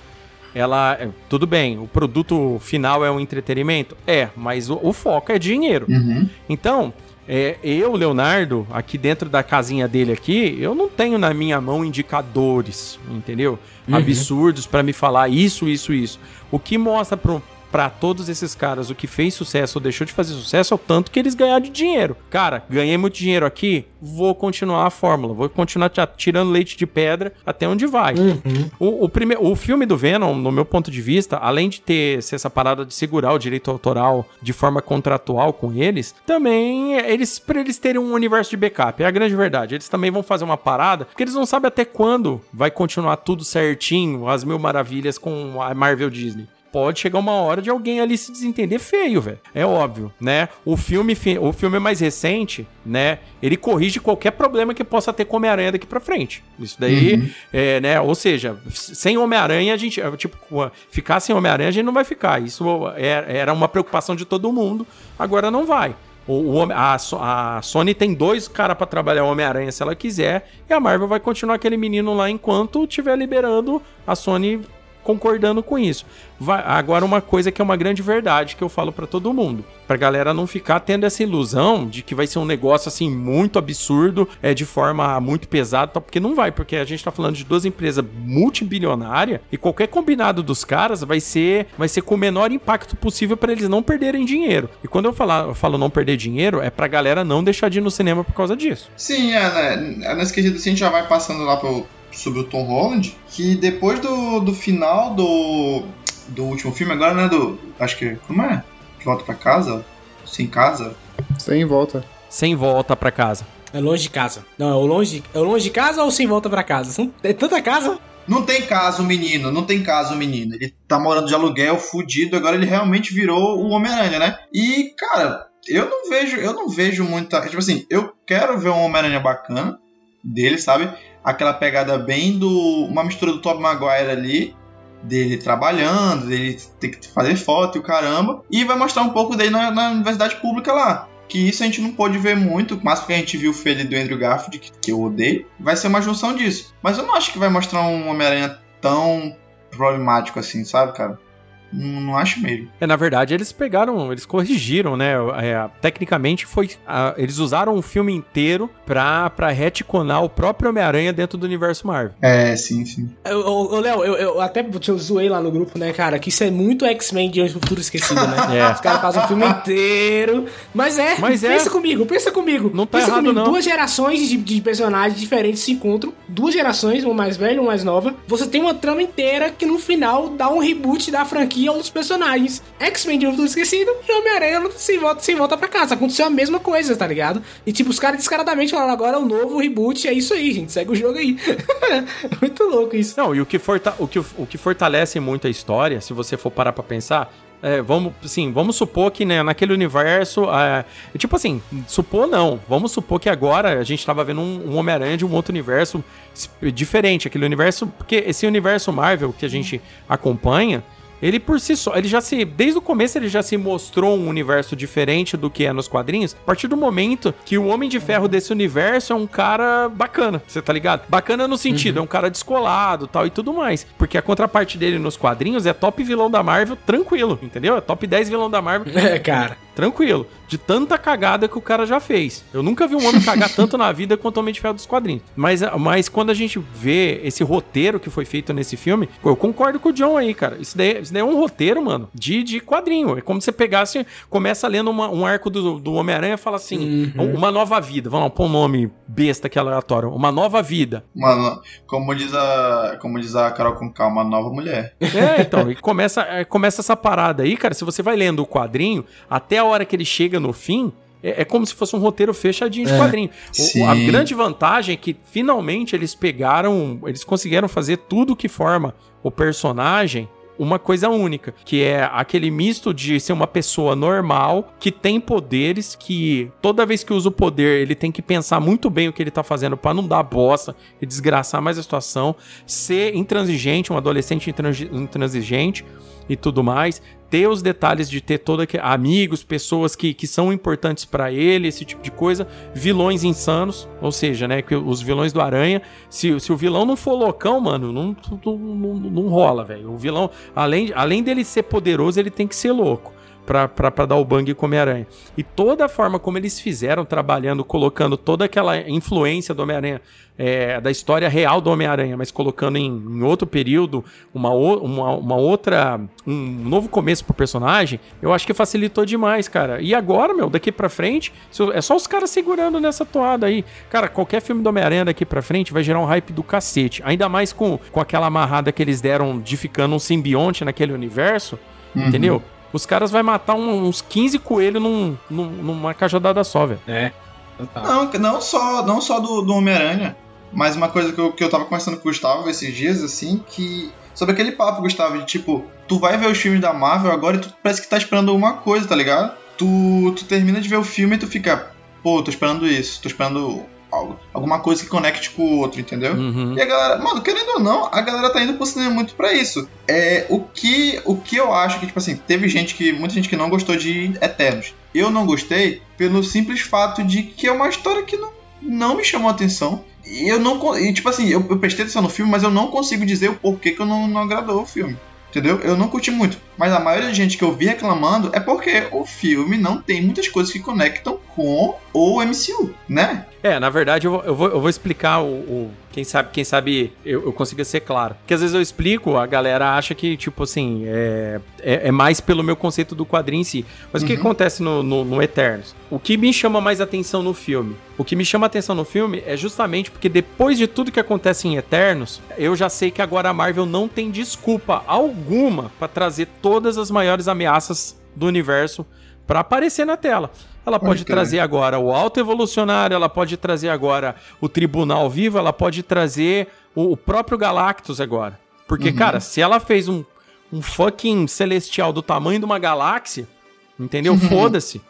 ela. É, tudo bem, o produto final é um entretenimento? É, mas o, o foco é dinheiro. Uhum. Então, é, eu, Leonardo, aqui dentro da casinha dele aqui, eu não tenho na minha mão indicadores, entendeu? Uhum. Absurdos para me falar isso, isso, isso. O que mostra pro, para todos esses caras o que fez sucesso ou deixou de fazer sucesso é o tanto que eles ganharam de dinheiro. Cara, ganhei muito dinheiro aqui, vou continuar a fórmula, vou continuar tirando leite de pedra até onde vai. Uhum. O, o, prime... o filme do Venom, no meu ponto de vista, além de ter essa parada de segurar o direito autoral de forma contratual com eles, também eles para eles terem um universo de backup, é a grande verdade. Eles também vão fazer uma parada, porque eles não sabem até quando vai continuar tudo certinho, as mil maravilhas com a Marvel Disney pode chegar uma hora de alguém ali se desentender feio, velho. É óbvio, né? O filme, o filme mais recente, né? Ele corrige qualquer problema que possa ter com Homem-Aranha daqui pra frente. Isso daí, uhum. é, né? Ou seja, sem Homem-Aranha, a gente, é, tipo, ficar sem Homem-Aranha, a gente não vai ficar. Isso é, era uma preocupação de todo mundo, agora não vai. O, o, a, a, Sony tem dois caras para trabalhar o Homem-Aranha se ela quiser, e a Marvel vai continuar aquele menino lá enquanto estiver liberando a Sony concordando com isso. Vai, agora, uma coisa que é uma grande verdade que eu falo para todo mundo, pra galera não ficar tendo essa ilusão de que vai ser um negócio assim muito absurdo, é de forma muito pesada, porque não vai, porque a gente tá falando de duas empresas multibilionárias e qualquer combinado dos caras vai ser vai ser com o menor impacto possível para eles não perderem dinheiro. E quando eu, falar, eu falo não perder dinheiro, é pra galera não deixar de ir no cinema por causa disso. Sim, é, né? nesse quesito assim, a gente já vai passando lá pro sobre o Tom Holland, que depois do, do final do, do último filme, agora né, do. Acho que. Como é? De volta pra casa? Sem casa? Sem volta. Sem volta pra casa. É longe de casa. Não, é o longe, é o longe de casa ou sem volta pra casa? São, é tanta casa? Não tem caso, menino. Não tem caso, menino. Ele tá morando de aluguel, fudido. Agora ele realmente virou o Homem-Aranha, né? E, cara, eu não vejo, eu não vejo muita. Tipo assim, eu quero ver um Homem-Aranha bacana dele, sabe? Aquela pegada bem do. uma mistura do Tobey Maguire ali, dele trabalhando, dele ter que fazer foto e o caramba, e vai mostrar um pouco dele na, na universidade pública lá. Que isso a gente não pôde ver muito, mas porque a gente viu o filho do Andrew Garfield, que, que eu odeio, vai ser uma junção disso. Mas eu não acho que vai mostrar um Homem-Aranha tão problemático assim, sabe, cara? Não, não, acho mesmo. É, na verdade, eles pegaram, eles corrigiram, né? É, tecnicamente, foi. A, eles usaram o filme inteiro pra, pra retconar o próprio Homem-Aranha dentro do universo Marvel. É, sim, sim. Ô, Léo, eu, eu, até eu zoei lá no grupo, né, cara? Que isso é muito X-Men de Hoje Futuro Esquecido, né? [LAUGHS] É. Os caras fazem o filme inteiro. Mas é, Mas é. pensa comigo, pensa comigo. Não tá pensa errado, comigo. não. Duas gerações de, de personagens diferentes se encontram. Duas gerações, uma mais velha e uma mais nova. Você tem uma trama inteira que no final dá um reboot da franquia aos personagens personagens. X-Men de Novo Esquecido e Homem-Aranha sem volta, sem volta pra casa. Aconteceu a mesma coisa, tá ligado? E tipo, os caras descaradamente falaram agora é o novo reboot, é isso aí, gente. Segue o jogo aí. [LAUGHS] muito louco isso. Não, e o que, forta o, que, o que fortalece muito a história, se você for parar pra pensar, é, vamos, sim, vamos supor que né, naquele universo. É, tipo assim, supor não. Vamos supor que agora a gente estava vendo um, um Homem-Aranha de um outro universo diferente. Aquele universo. Porque esse universo Marvel que a gente acompanha. Ele por si só, ele já se. Desde o começo ele já se mostrou um universo diferente do que é nos quadrinhos. A partir do momento que o Homem de Ferro desse universo é um cara bacana, você tá ligado? Bacana no sentido, uhum. é um cara descolado tal e tudo mais. Porque a contraparte dele nos quadrinhos é top vilão da Marvel, tranquilo, entendeu? É top 10 vilão da Marvel. [LAUGHS] É, cara. Tranquilo. De tanta cagada que o cara já fez. Eu nunca vi um homem cagar tanto na vida quanto o Homem de Ferro dos quadrinhos. Mas, mas quando a gente vê esse roteiro que foi feito nesse filme, eu concordo com o John aí, cara. Isso daí, Isso daí é um roteiro, mano, de, de quadrinho. É como se você pegasse, começa lendo uma, um arco do, do Homem-Aranha e fala assim: uhum. uma nova vida. Vamos lá, pôr um nome besta que é aleatório. Uma nova vida. Mano, como diz a. Como diz a Carol com calma, uma nova mulher. É, então, e começa, é, começa essa parada aí, cara. Se você vai lendo o quadrinho, até a hora que ele chega no fim. É, é como se fosse um roteiro fechadinho de é, quadrinho. O, a grande vantagem é que finalmente eles pegaram, eles conseguiram fazer tudo que forma o personagem uma coisa única, que é aquele misto de ser uma pessoa normal, que tem poderes, que toda vez que usa o poder, ele tem que pensar muito bem o que ele tá fazendo para não dar bosta e desgraçar mais a situação, ser intransigente, um adolescente intransigente e tudo mais, ter os detalhes de ter toda que amigos, pessoas que, que são importantes para ele, esse tipo de coisa, vilões insanos, ou seja, né, que os vilões do Aranha, se, se o vilão não for loucão, mano, não, não, não, não rola, velho. O vilão, além, além dele ser poderoso, ele tem que ser louco para dar o bang com Homem-Aranha. E toda a forma como eles fizeram trabalhando, colocando toda aquela influência do Homem-Aranha, é, da história real do Homem-Aranha, mas colocando em, em, outro período, uma, uma, uma outra. um novo começo pro personagem, eu acho que facilitou demais, cara. E agora, meu, daqui pra frente, é só os caras segurando nessa toada aí. Cara, qualquer filme do Homem-Aranha daqui pra frente vai gerar um hype do cacete. Ainda mais com, com aquela amarrada que eles deram de ficando um simbionte naquele universo, uhum. entendeu? Os caras vão matar um, uns 15 coelhos num, num, numa cajadada só, velho. É. Não, não só, não só do, do Homem-Aranha, mas uma coisa que eu, que eu tava conversando com o Gustavo esses dias, assim, que. Sobre aquele papo, Gustavo, de tipo, tu vai ver os filmes da Marvel agora e tu parece que tá esperando alguma coisa, tá ligado? Tu, tu termina de ver o filme e tu fica, pô, tô esperando isso, tô esperando algo, alguma coisa que conecte com o outro, entendeu? Uhum. E a galera, mano, querendo ou não, a galera tá indo pro cinema muito pra isso. É, o que o que eu acho que, tipo assim, teve gente que, muita gente que não gostou de Eternos. Eu não gostei pelo simples fato de que é uma história que não, não me chamou a atenção. E eu não. E, tipo assim, eu, eu prestei atenção no filme, mas eu não consigo dizer o porquê que eu não, não agradou o filme. Entendeu? Eu não curti muito. Mas a maioria da gente que eu vi reclamando é porque o filme não tem muitas coisas que conectam com o MCU, né? É, na verdade eu vou, eu vou, eu vou explicar o, o, Quem sabe, quem sabe eu, eu consiga ser claro. Porque às vezes eu explico, a galera acha que, tipo assim, é, é, é mais pelo meu conceito do quadrinho em si. Mas uhum. o que uhum. acontece no, no, no, Eternos? O que me chama mais atenção no filme? O que me chama atenção no filme é justamente porque depois de tudo que acontece em Eternos, eu já sei que agora a Marvel não tem desculpa alguma para trazer todas as maiores ameaças do universo para aparecer na tela. Ela pode, trazer agora o Alto Evolucionário, ela pode trazer agora o Tribunal Vivo, ela pode trazer o, o próprio Galactus agora. Porque, uhum. cara, se ela fez um, um fucking celestial do tamanho de uma galáxia, entendeu? Uhum. Foda-se.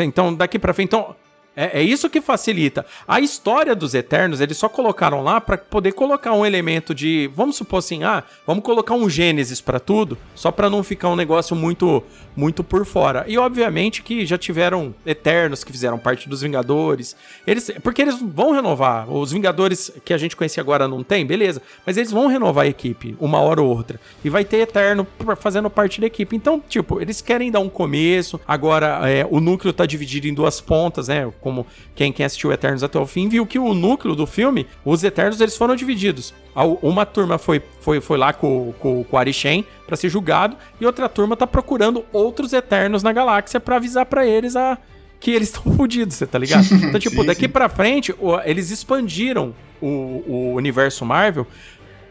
Então, daqui pra frente. Então, é, é, isso que facilita. A história dos Eternos, eles só colocaram lá para poder colocar um elemento de. Vamos supor assim, ah, vamos colocar um Gênesis para tudo, só para não ficar um negócio muito muito por fora. E obviamente que já tiveram Eternos que fizeram parte dos Vingadores. Eles, porque eles vão renovar. Os Vingadores que a gente conhecia agora não tem, beleza. Mas eles vão renovar a equipe, uma hora ou outra. E vai ter Eterno fazendo parte da equipe. Então, tipo, eles querem dar um começo. Agora, é, o núcleo tá dividido em duas pontas, né? Como quem, quem assistiu Eternos até o fim viu que o núcleo do filme, os Eternos, eles foram divididos. Uma turma foi, foi, foi lá com, com, com o Arishem para ser julgado e outra turma tá procurando outros Eternos na galáxia para avisar para eles a que eles estão [LAUGHS] fodidos, você tá ligado? Então, tipo, sim, daqui sim. pra frente, eles expandiram o, o universo Marvel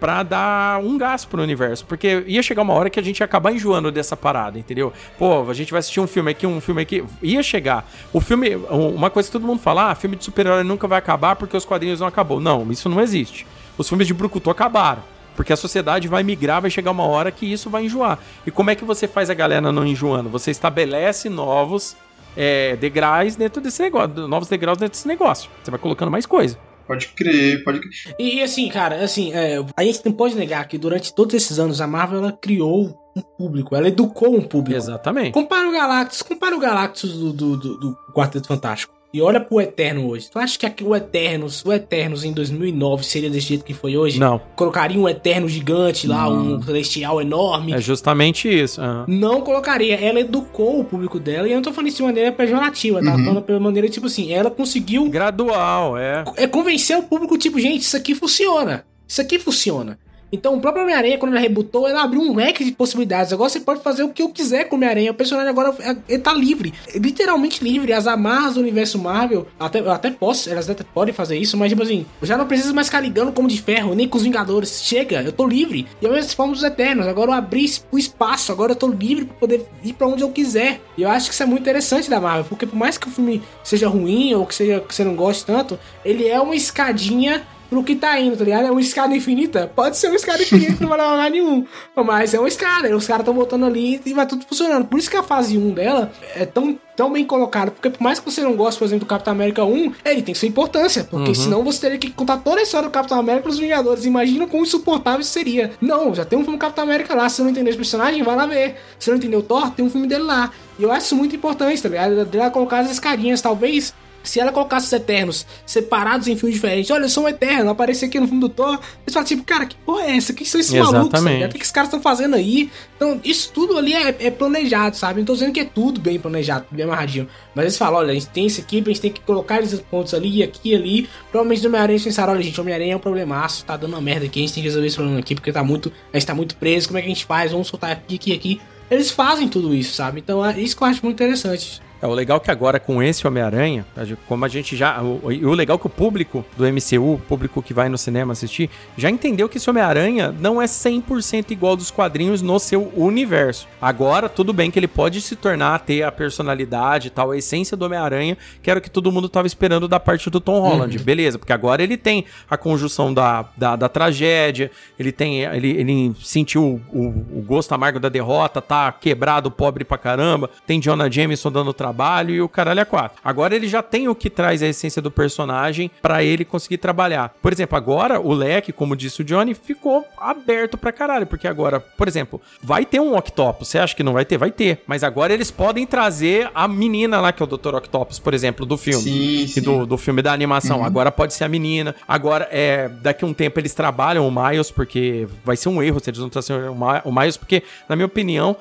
pra dar um gás pro universo. Porque ia chegar uma hora que a gente ia acabar enjoando dessa parada, entendeu? Pô, a gente vai assistir um filme aqui, um filme aqui. Ia chegar. O filme. Uma coisa que todo mundo fala: ah, filme de super-herói nunca vai acabar porque os quadrinhos não acabou. Não, isso não existe. Os filmes de Brucutu acabaram. Porque a sociedade vai migrar, vai chegar uma hora que isso vai enjoar. E como é que você faz a galera não enjoando? Você estabelece novos é, degraus dentro desse negócio, novos degraus dentro desse negócio. Você vai colocando mais coisa. Pode crer, pode crer. E, assim, cara, assim, é, a gente não pode negar que durante todos esses anos a Marvel ela criou um público, ela educou um público. Exatamente. Compara o Galactus, compara o Galactus do, do, do, do Quarteto Fantástico. E olha pro Eterno hoje. Tu acha que o Eternos, o Eternos em 2009 seria desse jeito que foi hoje? Não. Colocaria um Eterno gigante lá, não. um celestial enorme? É justamente isso. Uhum. Não colocaria. Ela educou o público dela. E eu não tô falando isso de maneira pejorativa, tá? Uhum. Falando pela maneira, tipo assim, ela conseguiu... Gradual, é. É convencer o público, tipo, gente, isso aqui funciona. Isso aqui funciona. Então, o próprio Homem-Aranha, quando ele rebutou, ele abriu um leque de possibilidades. Agora você pode fazer o que eu quiser com o Homem-Aranha. O personagem agora é, ele tá livre. Literalmente livre. As amarras do universo Marvel, até, eu até posso, elas até podem fazer isso, mas tipo assim, eu já não preciso mais ficar ligando como de ferro, nem com os Vingadores. Chega, eu tô livre. E a mesma forma dos Eternos. Agora eu abri o espaço, agora eu tô livre pra poder ir pra onde eu quiser. E eu acho que isso é muito interessante da Marvel, porque por mais que o filme seja ruim ou que, seja, que você não goste tanto, ele é uma escadinha pro que tá indo, tá ligado? É uma escada infinita? Pode ser uma escada infinita, não vai dar lugar nenhum. Mas é uma escada, os caras estão voltando ali e vai tudo funcionando. Por isso que a fase 1 dela é tão, tão bem colocada. Porque por mais que você não goste, por exemplo, do Capitão América 1, ele tem sua importância. Porque uhum. senão você teria que contar toda a história do Capitão América os Vingadores. Imagina quão insuportável isso seria. Não, já tem um filme do Capitão América lá. Se você não entender esse personagem, vai lá ver. Se você não entendeu o Thor, tem um filme dele lá. E eu acho isso muito importante, tá ligado? Dela colocar as escadinhas, talvez se ela colocasse os Eternos separados em filmes diferentes, olha, eu sou um Eterno, apareci aqui no filme do Thor, eles falam tipo, cara, que porra é essa? O que são esses Exatamente. malucos? Sabe? O que esses caras estão fazendo aí? Então, isso tudo ali é, é, planejado, sabe? Não tô dizendo que é tudo bem planejado, bem amarradinho. Mas eles falam, olha, a gente tem essa equipe, a gente tem que colocar esses pontos ali, aqui ali. Provavelmente no Homem-Aranha eles pensaram, olha, gente, o Homem-Aranha é um problemaço, tá dando uma merda aqui, a gente tem que resolver esse problema aqui, porque tá muito, a gente tá muito preso, como é que a gente faz? Vamos soltar aqui, aqui, aqui. Eles fazem tudo isso, sabe? Então é isso que eu acho muito interessante. É, o legal é que agora com esse Homem-Aranha, como a gente já. O, o legal é que o público do MCU, o público que vai no cinema assistir, já entendeu que esse Homem-Aranha não é 100% igual dos quadrinhos no seu universo. Agora, tudo bem que ele pode se tornar, ter a personalidade e tal, a essência do Homem-Aranha, que era o que todo mundo tava esperando da parte do Tom Holland. Uhum. Beleza, porque agora ele tem a conjunção da, da, da tragédia, ele tem. Ele, ele sentiu o, o, o gosto amargo da derrota, tá quebrado, pobre pra caramba, tem Jonah Jameson dando trabalho trabalho e o caralho é quatro. Agora ele já tem o que traz a essência do personagem para ele conseguir trabalhar. Por exemplo, agora o leque, como disse o Johnny, ficou aberto pra caralho, porque agora, por exemplo, vai ter um Octopus. Você acha que não vai ter? Vai ter. Mas agora eles podem trazer a menina lá, que é o Dr. Octopus, por exemplo, do filme. Sim, sim. Do, do filme da animação. Uhum. Agora pode ser a menina. Agora, é, daqui a um tempo eles trabalham o Miles, porque vai ser um erro se eles não trazerem o Miles, porque, na minha opinião,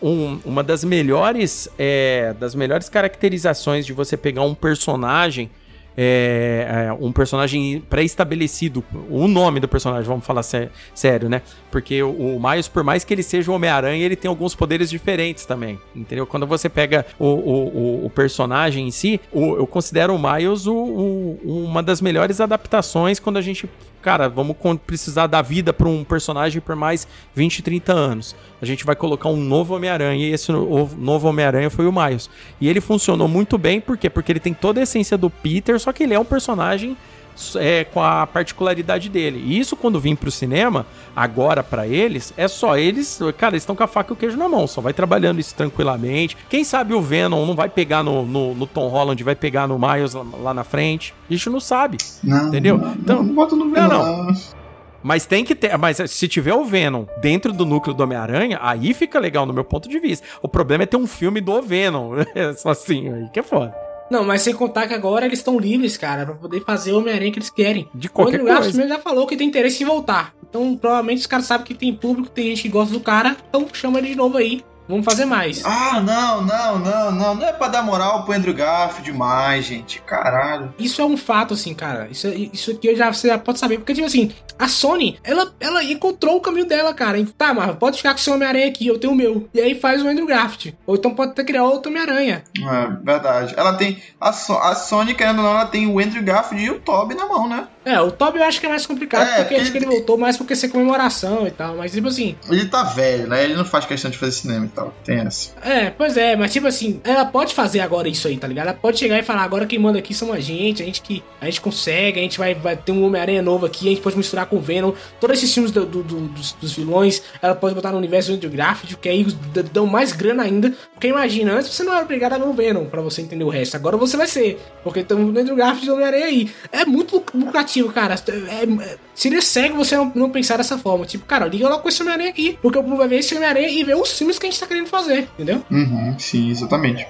um, uma das melhores é, das melhores caracterizações de você pegar um personagem é, é, um personagem pré-estabelecido, o nome do personagem, vamos falar sé sério, né? Porque o, o Miles, por mais que ele seja o Homem-Aranha, ele tem alguns poderes diferentes também, entendeu? Quando você pega o, o, o personagem em si, eu considero o Miles uma das melhores adaptações quando a gente cara, vamos precisar da vida para um personagem por mais 20, 30 anos. A gente vai colocar um novo Homem-Aranha e esse novo Homem-Aranha foi o Miles. E ele funcionou muito bem, por quê? Porque ele tem toda a essência do Peter, só que ele é um personagem é, com a particularidade dele. E isso, quando vim pro cinema, agora para eles, é só eles, cara, eles estão com a faca e o queijo na mão, só vai trabalhando isso tranquilamente. Quem sabe o Venom não vai pegar no, no, no Tom Holland, vai pegar no Miles lá, lá na frente. A gente não sabe. Não, entendeu? Não, então, não bota no Venom. Não, não. Mas tem que ter. Mas se tiver o Venom dentro do núcleo do Homem-Aranha, aí fica legal no meu ponto de vista. O problema é ter um filme do Venom. [LAUGHS] Só assim, aí que é foda. Não, mas sem contar que agora eles estão livres, cara, pra poder fazer o Homem-Aranha que eles querem. De qualquer o Andrew coisa. já falou que tem interesse em voltar. Então, provavelmente os caras sabem que tem público, tem gente que gosta do cara, então chama ele de novo aí. Vamos fazer mais. Ah, não, não, não, não. Não é pra dar moral pro Andrew Garfield demais, gente. Caralho. Isso é um fato, assim, cara. Isso, isso aqui eu já, você já pode saber. Porque, tipo assim, a Sony, ela, ela encontrou o caminho dela, cara. Tá, mas pode ficar com o seu Homem-Aranha aqui, eu tenho o meu. E aí faz o Andrew Garfield. Ou então pode até criar outro Homem-Aranha. É, verdade. Ela tem. A, so a Sony, querendo ou não, ela tem o Andrew Garfield e o Toby na mão, né? É, o Toby eu acho que é mais complicado, é, porque, acho que ele voltou mais porque ser comemoração e tal. Mas, tipo assim. Ele tá velho, né? Ele não faz questão de fazer cinema e tal. Tem essa. É, pois é, mas tipo assim, ela pode fazer agora isso aí, tá ligado? Ela pode chegar e falar, agora quem manda aqui são a gente, a gente que a gente consegue, a gente vai, vai ter um Homem-Aranha novo aqui, a gente pode misturar com o Venom, todos esses filmes do, do, do, dos, dos, vilões, ela pode botar no universo do Graft, que aí dão mais grana ainda. Porque imagina, antes você não era obrigado a ver o Venom pra você entender o resto, agora você vai ser, porque estamos no Andrew Graft do Homem-Aranha aí. É muito lucrativo, cara. É, é, seria cego você não, não, pensar dessa forma. Tipo, cara, liga logo com esse Homem-Aranha aqui, porque o povo vai ver esse Homem-Aranha e ver os filmes que a gente tá querendo fazer, entendeu? Uhum, sim, exatamente.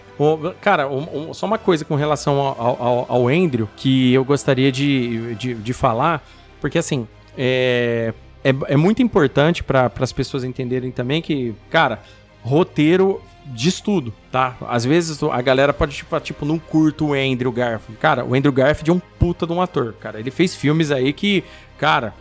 cara, um, um, só uma coisa com relação ao, ao, ao Andrew que eu gostaria de, de, de falar, porque assim, é, é, é muito importante para as pessoas entenderem também que, cara, roteiro de estudo. tá? Às vezes a galera pode, tipo, tipo, não curto o Andrew Garfield. Cara, o Andrew Garfield é um puta de um ator, cara. Ele fez filmes aí que Cara,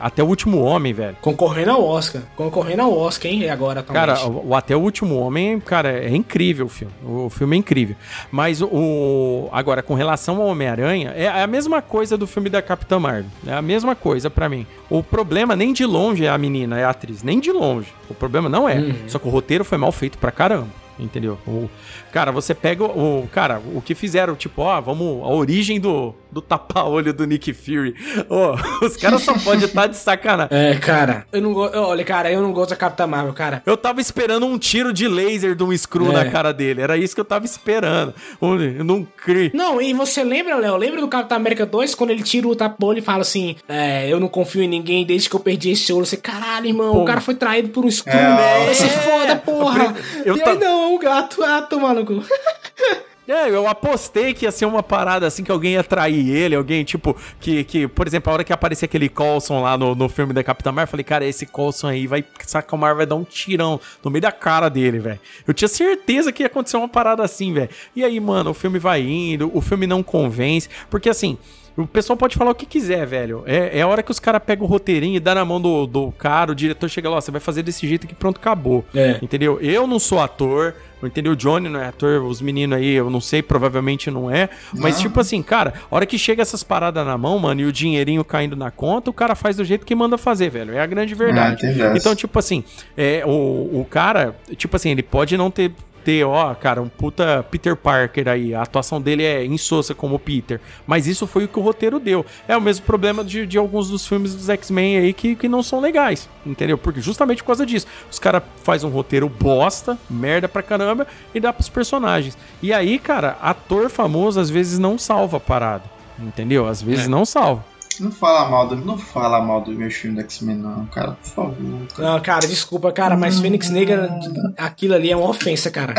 até o último homem, velho. Concorrendo ao Oscar. Concorrendo ao Oscar, hein? Agora atualmente. Cara, o, Até o último homem, cara, é incrível o filme. O filme é incrível. Mas o. Agora, com relação ao Homem-Aranha, é a mesma coisa do filme da Capitã Marvel. É a mesma coisa para mim. O problema nem de longe é a menina, é a atriz. Nem de longe. O problema não é. Uhum. Só que o roteiro foi mal feito pra caramba entendeu? O, cara, você pega o, cara, o que fizeram, tipo, ó, vamos, a origem do, do tapa-olho do Nick Fury. Ó, [LAUGHS] os caras só podem estar de sacanagem. É, cara, eu não gosto, olha, cara, eu não gosto da Capitã Marvel, cara. Eu tava esperando um tiro de laser de um Screw é. na cara dele, era isso que eu tava esperando. Eu não criei. Não, e você lembra, Léo, lembra do Capitão América 2, quando ele tira o tapa-olho e fala assim, é, eu não confio em ninguém desde que eu perdi esse olho. Você, caralho, irmão, Pô. o cara foi traído por um Screw, é, né? Esse é foda, porra. Eu, eu e aí, não, um gato, ah, toma no cu. [LAUGHS] É, eu apostei que ia ser uma parada assim que alguém ia trair ele, alguém, tipo, que, que por exemplo, a hora que aparecia aquele Coulson lá no, no filme da Capitã Marvel, eu falei, cara, esse Coulson aí vai, saca, o Marvel vai dar um tirão no meio da cara dele, velho. Eu tinha certeza que ia acontecer uma parada assim, velho. E aí, mano, o filme vai indo, o filme não convence, porque assim, o pessoal pode falar o que quiser, velho. É, é a hora que os caras pegam o roteirinho e dá na mão do, do cara, o diretor chega lá, você vai fazer desse jeito que pronto, acabou. É. Entendeu? Eu não sou ator, entendeu? O Johnny não é ator, os meninos aí, eu não sei, provavelmente não é. Mas, não. tipo assim, cara, a hora que chega essas paradas na mão, mano, e o dinheirinho caindo na conta, o cara faz do jeito que manda fazer, velho. É a grande verdade. Ah, então, tipo assim, é, o, o cara, tipo assim, ele pode não ter ter, ó, cara, um puta Peter Parker aí. A atuação dele é insossa como Peter. Mas isso foi o que o roteiro deu. É o mesmo problema de, de alguns dos filmes dos X-Men aí que, que não são legais. Entendeu? Porque justamente por causa disso. Os caras fazem um roteiro bosta, merda pra caramba, e dá pros personagens. E aí, cara, ator famoso às vezes não salva a parada. Entendeu? Às vezes é. não salva. Não fala mal do, não fala mal do meu filme do X-Men, não, cara, por favor. Cara. Não, cara, desculpa, cara, mas Fênix Negra, aquilo ali é uma ofensa, cara.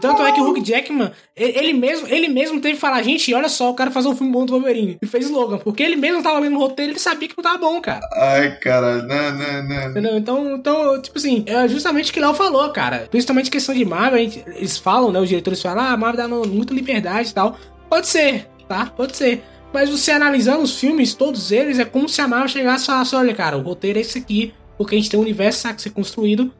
Tanto é que o Hugh Jackman, ele mesmo, ele mesmo teve que falar, gente, olha só, o cara fazer um filme bom do Wolverine. E fez Logan, porque ele mesmo tava lendo o roteiro ele sabia que não tava bom, cara. Ai, cara, não, não, não. Entendeu? Então, então, tipo assim, é justamente o que Léo falou, cara. Principalmente questão de Marvel, gente, eles falam, né, os diretores falam, ah, Marvel dá muita liberdade e tal. Pode ser, tá? Pode ser. Mas você analisando os filmes, todos eles, é como se a Marvel chegasse e falasse: olha, cara, o roteiro é esse aqui, porque a gente tem um universo que ser construído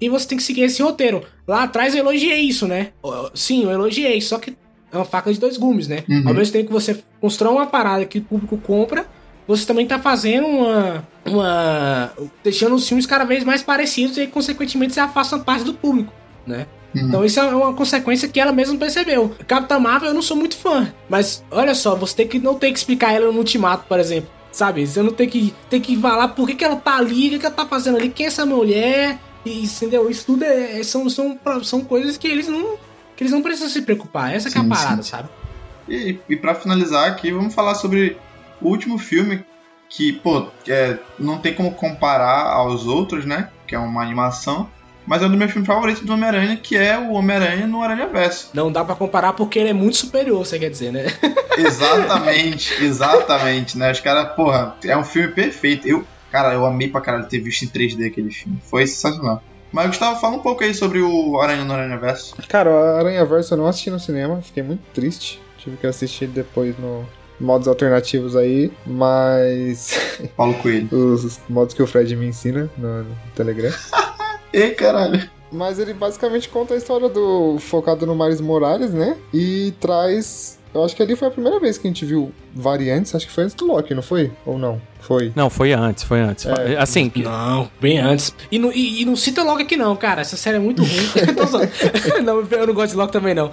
e você tem que seguir esse roteiro. Lá atrás eu elogiei isso, né? Sim, eu elogiei, só que é uma faca de dois gumes, né? Uhum. Ao mesmo tempo que você constrói uma parada que o público compra, você também tá fazendo uma. uma deixando os filmes cada vez mais parecidos e, consequentemente, você afasta parte do público, né? Uhum. Então isso é uma consequência que ela mesma percebeu. Capitã Marvel eu não sou muito fã, mas olha só, você tem que não tem que explicar ela no Ultimato, por exemplo. Sabe? Você não tem que tem que falar por que, que ela tá ali, o que, que ela tá fazendo ali, quem é essa mulher, e, entendeu? Isso tudo é, é são, são, são coisas que eles não que eles não precisam se preocupar. Essa sim, é a parada, sim. sabe? E, e para finalizar aqui, vamos falar sobre o último filme que, pô, é, não tem como comparar aos outros, né? Que é uma animação mas é um dos meus filmes favoritos do Homem-Aranha, que é o Homem-Aranha no Aranha Verso. Não dá para comparar porque ele é muito superior, você quer dizer, né? [LAUGHS] exatamente, exatamente, né? Os caras, porra, é um filme perfeito. Eu, cara, eu amei pra caralho ter visto em 3D aquele filme. Foi sensacional. Mas Gustavo, fala um pouco aí sobre o Aranha no Aranha Verso. Cara, o Aranha Verso eu não assisti no cinema, fiquei muito triste. Tive que assistir depois no, modos alternativos aí, mas. Paulo Coelho. Os modos que o Fred me ensina no, no Telegram. [LAUGHS] Ei, caralho. Mas ele basicamente conta a história do. focado no Miles Morales, né? E traz. Eu acho que ali foi a primeira vez que a gente viu variantes, acho que foi antes do Loki, não foi? Ou não? Foi. Não, foi antes, foi antes. É, assim. Não, bem antes. E, não, e, e, não cita Loki aqui, não, cara. Essa série é muito ruim. [LAUGHS] [LAUGHS] não, eu não gosto de Loki também, não.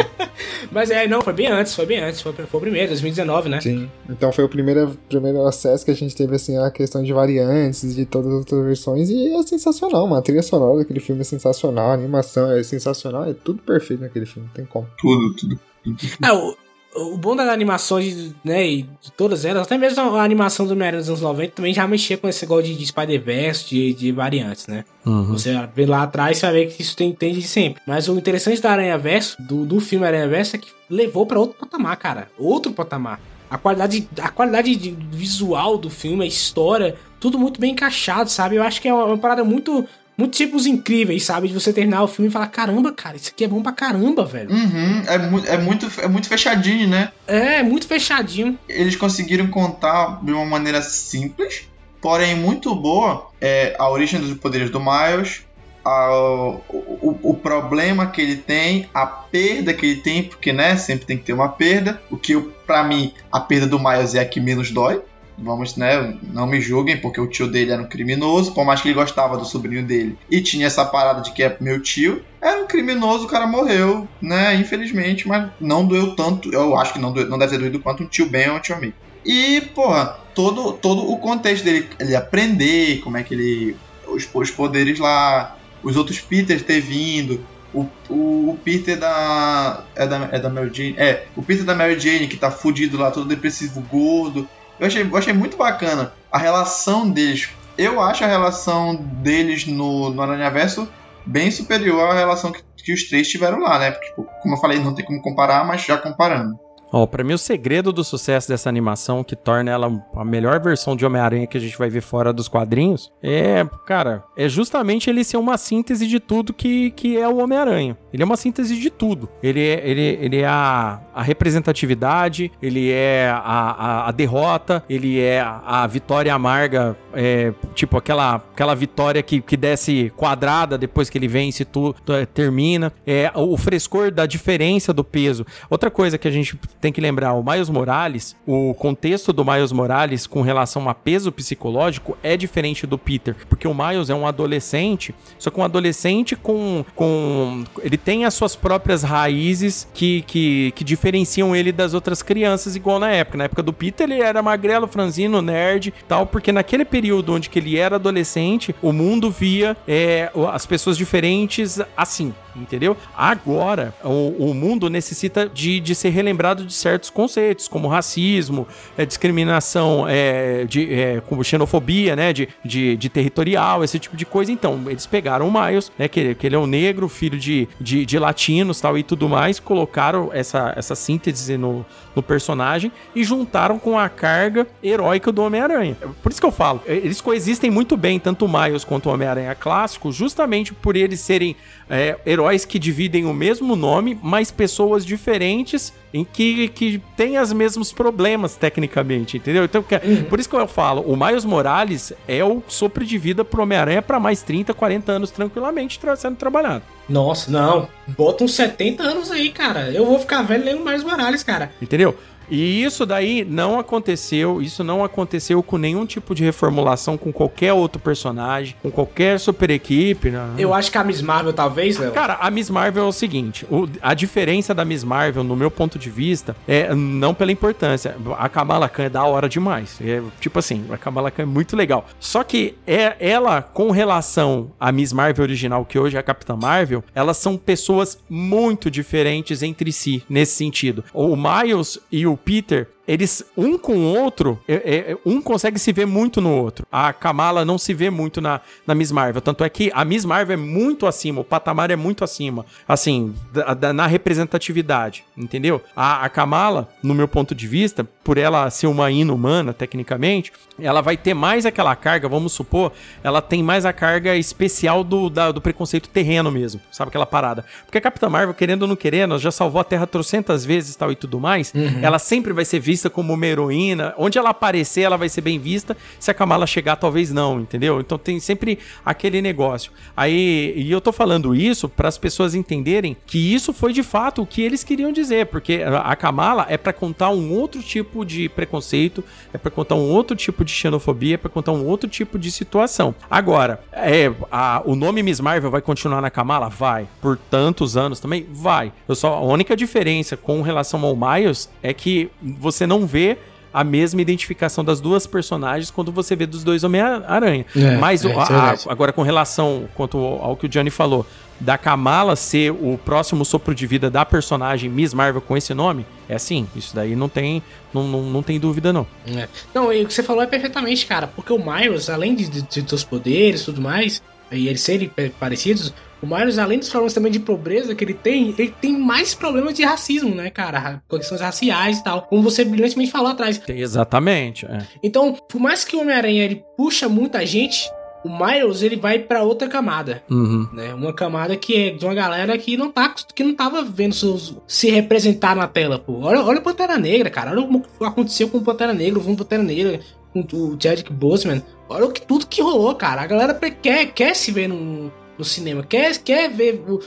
[LAUGHS] Mas é, não, foi bem antes, foi bem antes. Foi, foi o primeiro, 2019, né? Sim. Então foi o primeiro, primeiro acesso que a gente teve, assim, a questão de variantes, de todas as outras versões. E é sensacional, mano. A trilha sonora daquele filme é sensacional, a animação é sensacional. É tudo perfeito naquele filme, não tem como. Tudo, tudo. [LAUGHS] É, o, o bom das animações, né, e de todas elas, até mesmo a animação do Homem-Aranha dos anos 90 também já mexia com esse negócio de, de Spider-Verse, de, de variantes, né? Uhum. Você vê lá atrás, você vai ver que isso tem, tem de sempre. Mas o interessante da Aranha Verso, do, do filme Aranha Verso, é que levou para outro patamar, cara. Outro patamar. A qualidade, a qualidade visual do filme, a história, tudo muito bem encaixado, sabe? Eu acho que é uma, uma parada muito muitos tipos incríveis, sabe? De você terminar o filme e falar, caramba, cara, isso aqui é bom pra caramba, velho. Uhum, é, mu é, muito, é muito fechadinho, né? É, muito fechadinho. Eles conseguiram contar de uma maneira simples, porém muito boa, é, a origem dos poderes do Miles, a, o, o, o, problema que ele tem, a perda que ele tem, porque né, sempre tem que ter uma perda. O que para mim a perda do Miles é a que menos dói. Vamos, né? Não me julguem, porque o tio dele era um criminoso, por mais que ele gostava do sobrinho dele e tinha essa parada de que é meu tio. Era um criminoso, o cara morreu, né? Infelizmente, mas não doeu tanto. Eu acho que não, doeu, não deve ter doído quanto um tio Ben ou um tio amigo. E, porra, todo, todo o contexto dele, ele aprender, como é que ele. Os, os poderes lá, os outros Peters ter vindo, o, o, o, Peter da é, da. é da Mary Jane. É, o Peter da Mary Jane que tá fudido lá, todo depressivo, gordo. Eu achei, eu achei muito bacana a relação deles. Eu acho a relação deles no, no Aranha Verso bem superior à relação que, que os três tiveram lá, né? Porque, tipo, como eu falei, não tem como comparar, mas já comparando. Ó, oh, pra mim o segredo do sucesso dessa animação, que torna ela a melhor versão de Homem-Aranha que a gente vai ver fora dos quadrinhos, é, cara, é justamente ele ser uma síntese de tudo que, que é o Homem-Aranha. Ele é uma síntese de tudo. Ele é, ele, ele é a, a representatividade, ele é a, a, a, derrota, ele é a, vitória amarga, é, tipo aquela, aquela vitória que, que desce quadrada depois que ele vence, tudo termina. É o frescor da diferença do peso. Outra coisa que a gente tem que lembrar, o Miles Morales, o contexto do Miles Morales com relação a peso psicológico é diferente do Peter, porque o Miles é um adolescente, só que um adolescente com, com ele tem as suas próprias raízes que, que, que diferenciam ele das outras crianças, igual na época. Na época do Peter, ele era magrelo, franzino, nerd tal, porque naquele período onde que ele era adolescente, o mundo via é, as pessoas diferentes assim entendeu? Agora, o, o mundo necessita de, de ser relembrado de certos conceitos, como racismo, é, discriminação, é, de, é, como xenofobia, né, de, de, de, territorial, esse tipo de coisa. Então, eles pegaram o Miles, né, que, que ele é um negro, filho de, de, de latinos tal e tudo mais, colocaram essa, essa síntese no, no personagem e juntaram com a carga heróica do Homem-Aranha. Por isso que eu falo, eles coexistem muito bem, tanto o Miles quanto o Homem-Aranha clássico, justamente por eles serem é, heróis que dividem o mesmo nome, mas pessoas diferentes em que, que têm os mesmos problemas tecnicamente, entendeu? Então, uhum. por isso que eu falo, o Miles Morales é o sopro de vida pro Homem-Aranha para mais 30, 40 anos tranquilamente sendo trabalhado. Nossa, não. Bota uns 70 anos aí, cara. Eu vou ficar velho lendo Miles Morales, cara. Entendeu? E isso daí não aconteceu, isso não aconteceu com nenhum tipo de reformulação com qualquer outro personagem, com qualquer super equipe. Né? Eu acho que a Miss Marvel talvez, Léo. Cara, a Miss Marvel é o seguinte, o, a diferença da Miss Marvel, no meu ponto de vista, é não pela importância. A Kamala Khan é da hora demais. É, tipo assim, a Kamala Khan é muito legal. Só que é ela, com relação à Miss Marvel original, que hoje é a Capitã Marvel, elas são pessoas muito diferentes entre si, nesse sentido. O Miles e o Peter eles, um com o outro, é, é, um consegue se ver muito no outro. A Kamala não se vê muito na, na Miss Marvel. Tanto é que a Miss Marvel é muito acima, o patamar é muito acima, assim, da, da, na representatividade, entendeu? A, a Kamala, no meu ponto de vista, por ela ser uma inumana, tecnicamente, ela vai ter mais aquela carga, vamos supor, ela tem mais a carga especial do, da, do preconceito terreno mesmo, sabe aquela parada? Porque a Capitã Marvel, querendo ou não querendo, já salvou a Terra trocentas vezes tal e tudo mais, uhum. ela sempre vai ser vista vista como uma heroína. Onde ela aparecer, ela vai ser bem vista. Se a Kamala chegar, talvez não, entendeu? Então tem sempre aquele negócio. Aí, e eu tô falando isso para as pessoas entenderem que isso foi de fato o que eles queriam dizer, porque a Kamala é para contar um outro tipo de preconceito, é para contar um outro tipo de xenofobia, é para contar um outro tipo de situação. Agora, é, a, o nome Miss Marvel vai continuar na Kamala? Vai. Por tantos anos também? Vai. Eu só, a única diferença com relação ao Miles é que você não vê a mesma identificação das duas personagens quando você vê dos dois Homem-Aranha. É, Mas é, a, a, agora, com relação quanto ao que o Johnny falou, da Kamala ser o próximo sopro de vida da personagem Miss Marvel com esse nome, é assim. Isso daí não tem, não, não, não tem dúvida, não. É. Não, e o que você falou é perfeitamente, cara, porque o Miles, além de, de, de seus poderes e tudo mais, e eles serem parecidos, o Miles, além dos problemas também de pobreza que ele tem, ele tem mais problemas de racismo, né, cara? Questões raciais e tal. Como você brilhantemente falou atrás. Exatamente. É. Então, por mais que o Homem-Aranha ele puxa muita gente, o Miles ele vai para outra camada, Uhum. né? Uma camada que é de uma galera que não tá que não tava vendo seus, se representar na tela, pô. Olha, olha o Pantera Negra, cara. Olha o que aconteceu com o Pantera Negra, o Pantera Negra, com o Chadwick Boseman. Olha o que tudo que rolou, cara. A galera quer, quer se ver no, no cinema, quer, quer ver o,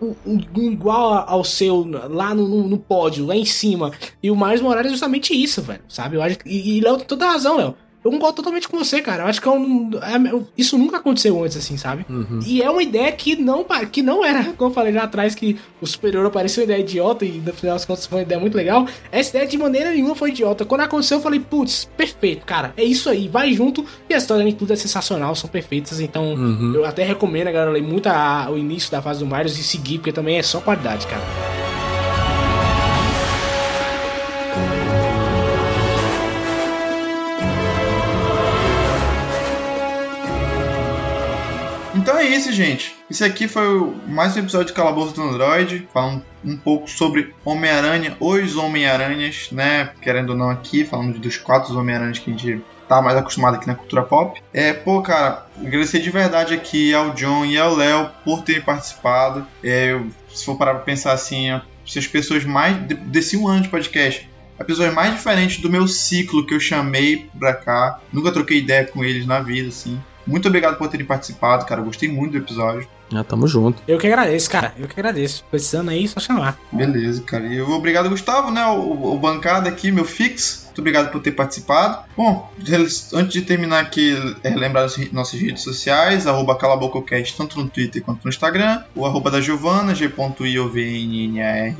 o, o, igual ao seu lá no, no, no, pódio, lá em cima. E o Miles Morales é justamente isso, velho. Sabe? Eu acho, e, e Léo tem toda a razão, Léo. Eu concordo totalmente com você, cara. Eu acho que é um, é, isso nunca aconteceu antes, assim, sabe? Uhum. E é uma ideia que não, que não era, [LAUGHS] como eu falei lá atrás, que o superior parecia uma ideia idiota e no final das contas foi uma ideia muito legal. Essa ideia de maneira nenhuma foi idiota. Quando aconteceu, eu falei, putz, perfeito, cara. É isso aí, vai junto. E a história de tudo é sensacional, são perfeitas. Então, Uhum. eu até recomendo a galera ler muito a- o início da fase do Marius e seguir, porque também é só qualidade, cara. É isso, gente. Esse aqui foi mais um episódio de Calabouço do Android, falando um pouco sobre Homem-Aranha, os Homem-Aranhas, né? Querendo ou não aqui, falando dos quatro Homem-Aranhas que a gente tá mais acostumado aqui na cultura pop. É, pô, cara, agradecer de verdade aqui ao John e ao Léo por terem participado. É, eu- se for parar pra pensar assim, se as pessoas mais. de- desse um ano de podcast. As pessoas mais diferentes do meu ciclo que eu chamei pra cá. Nunca troquei ideia com eles na vida, assim. Muito obrigado por terem participado, cara. Eu Gostei muito do episódio. Ah, tamo junto. Eu que agradeço, cara. Eu que agradeço. Precisando aí, só chamar. Beleza, cara. E eu obrigado, Gustavo, né? O, o bancada aqui, meu fix. Muito obrigado por ter participado. Bom, antes de terminar aqui, é, lembrar as nossas redes sociais, arroba calabococast, tanto no Twitter quanto no Instagram. O arroba da Giovana, g.iovnnart.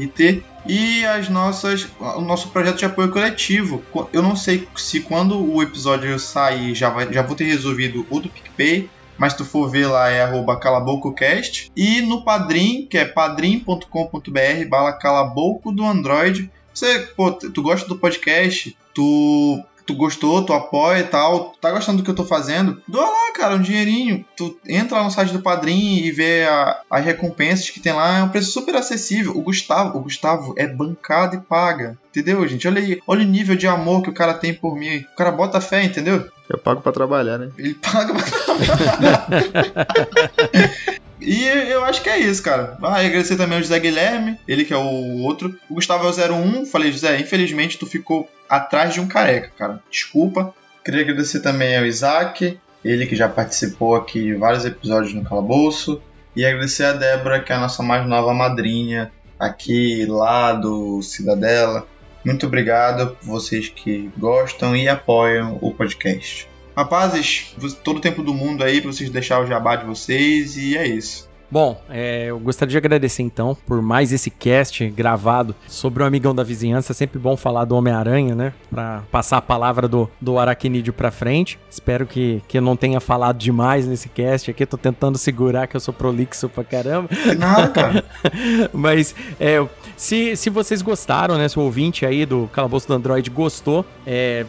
E as nossas. O nosso projeto de apoio coletivo. Co- Eu não sei se quando o episódio sair já, vai, já vou ter resolvido o do PicPay. Mas tu for ver lá é arroba calabococast. E no Padrim, que é padrim.com.br barra calabouco do Android. Você, pô, tu gosta do podcast, tu, tu gostou, tu apoia e tal, tu tá gostando do que eu tô fazendo, doa lá, cara, um dinheirinho. Tu entra lá no site do Padrim e vê a- as recompensas que tem lá, é um preço super acessível. O Gustavo, o Gustavo é bancado e paga. Entendeu, gente? Olha aí, olha o nível de amor que o cara tem por mim. O cara bota fé, entendeu? Eu pago pra trabalhar, né? Ele paga pra [LAUGHS] E eu acho que é isso, cara. Ah, agradecer também ao José Guilherme, ele que é o outro. O Gustavo é o 01. Falei, José, infelizmente tu ficou atrás de um careca, cara. Desculpa. Queria agradecer também ao Isaac, ele que já participou aqui de vários episódios no Calabouço. E agradecer a Débora, que é a nossa mais nova madrinha aqui lá do Cidadela. Muito obrigado por vocês que gostam e apoiam o podcast. Rapazes, todo o tempo do mundo aí pra vocês deixar o jabá de vocês e é isso. Bom, é, eu gostaria de agradecer então por mais esse cast gravado sobre o amigão da vizinhança. É sempre bom falar do Homem-Aranha, né? Pra passar a palavra do, do aracnídeo pra frente. Espero que, que eu não tenha falado demais nesse cast aqui. Tô tentando segurar que eu sou prolixo pra caramba. Nada, cara. [LAUGHS] Mas é, se, se vocês gostaram, né? Se o ouvinte aí do Calabouço do Android gostou é,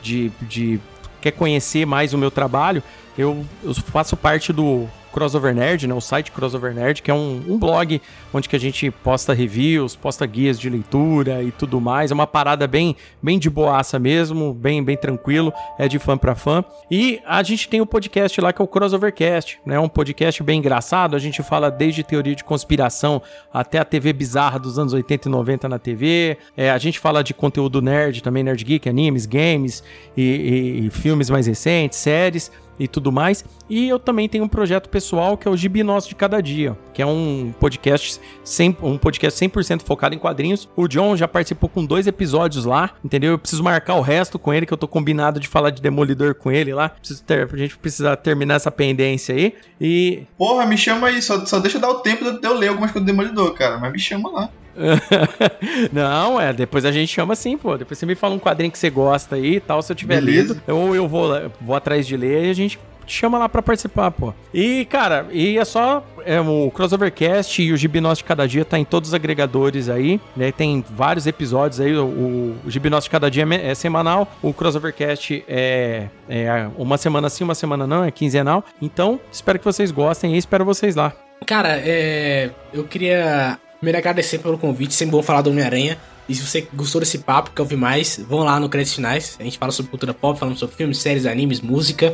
de, de quer conhecer mais o meu trabalho, eu, eu faço parte do Crossover Nerd, né, o site Crossover Nerd, que é um, um blog onde que a gente posta reviews, posta guias de leitura e tudo mais. É uma parada bem, bem de boaça mesmo, bem, bem tranquilo, é de fã para fã. E a gente tem o podcast lá que é o Crossovercast, né, um podcast bem engraçado. A gente fala desde teoria de conspiração até a TV bizarra dos anos 80 e 90 na TV. É, a gente fala de conteúdo nerd também, nerd geek, animes, games e, e, e filmes mais recentes, séries e tudo mais. E eu também tenho um projeto pessoal que é o Gibi Nosso de Cada Dia, que é um podcast, 100, um podcast 100% focado em quadrinhos. O John já participou com dois episódios lá, entendeu? Eu preciso marcar o resto com ele, que eu tô combinado de falar de Demolidor com ele lá. Preciso ter, a gente precisa terminar essa pendência aí. E Porra, me chama aí, só, só deixa eu dar o tempo de eu ler algumas coisas do Demolidor, cara. Mas me chama lá. [LAUGHS] não, é, depois a gente chama assim, pô. Depois você me fala um quadrinho que você gosta aí e tal, se eu tiver Beleza. lido. Ou eu vou, vou atrás de ler e a gente te chama lá pra participar, pô. E, cara, e é só é, o Crossovercast e o Gibi Nosso de Cada Dia tá em todos os agregadores aí, né? Tem vários episódios aí, o, o de Cada Dia é, é semanal, o Crossovercast é, é uma semana sim, uma semana não, é quinzenal. Então, espero que vocês gostem e espero vocês lá. Cara, é, eu queria primeiro agradecer pelo convite, sempre bom falar do Homem-Aranha. E se você gostou desse papo, quer ouvir mais, vão lá no Créditos Finais. A gente fala sobre cultura pop, falamos sobre filmes, séries, animes, música.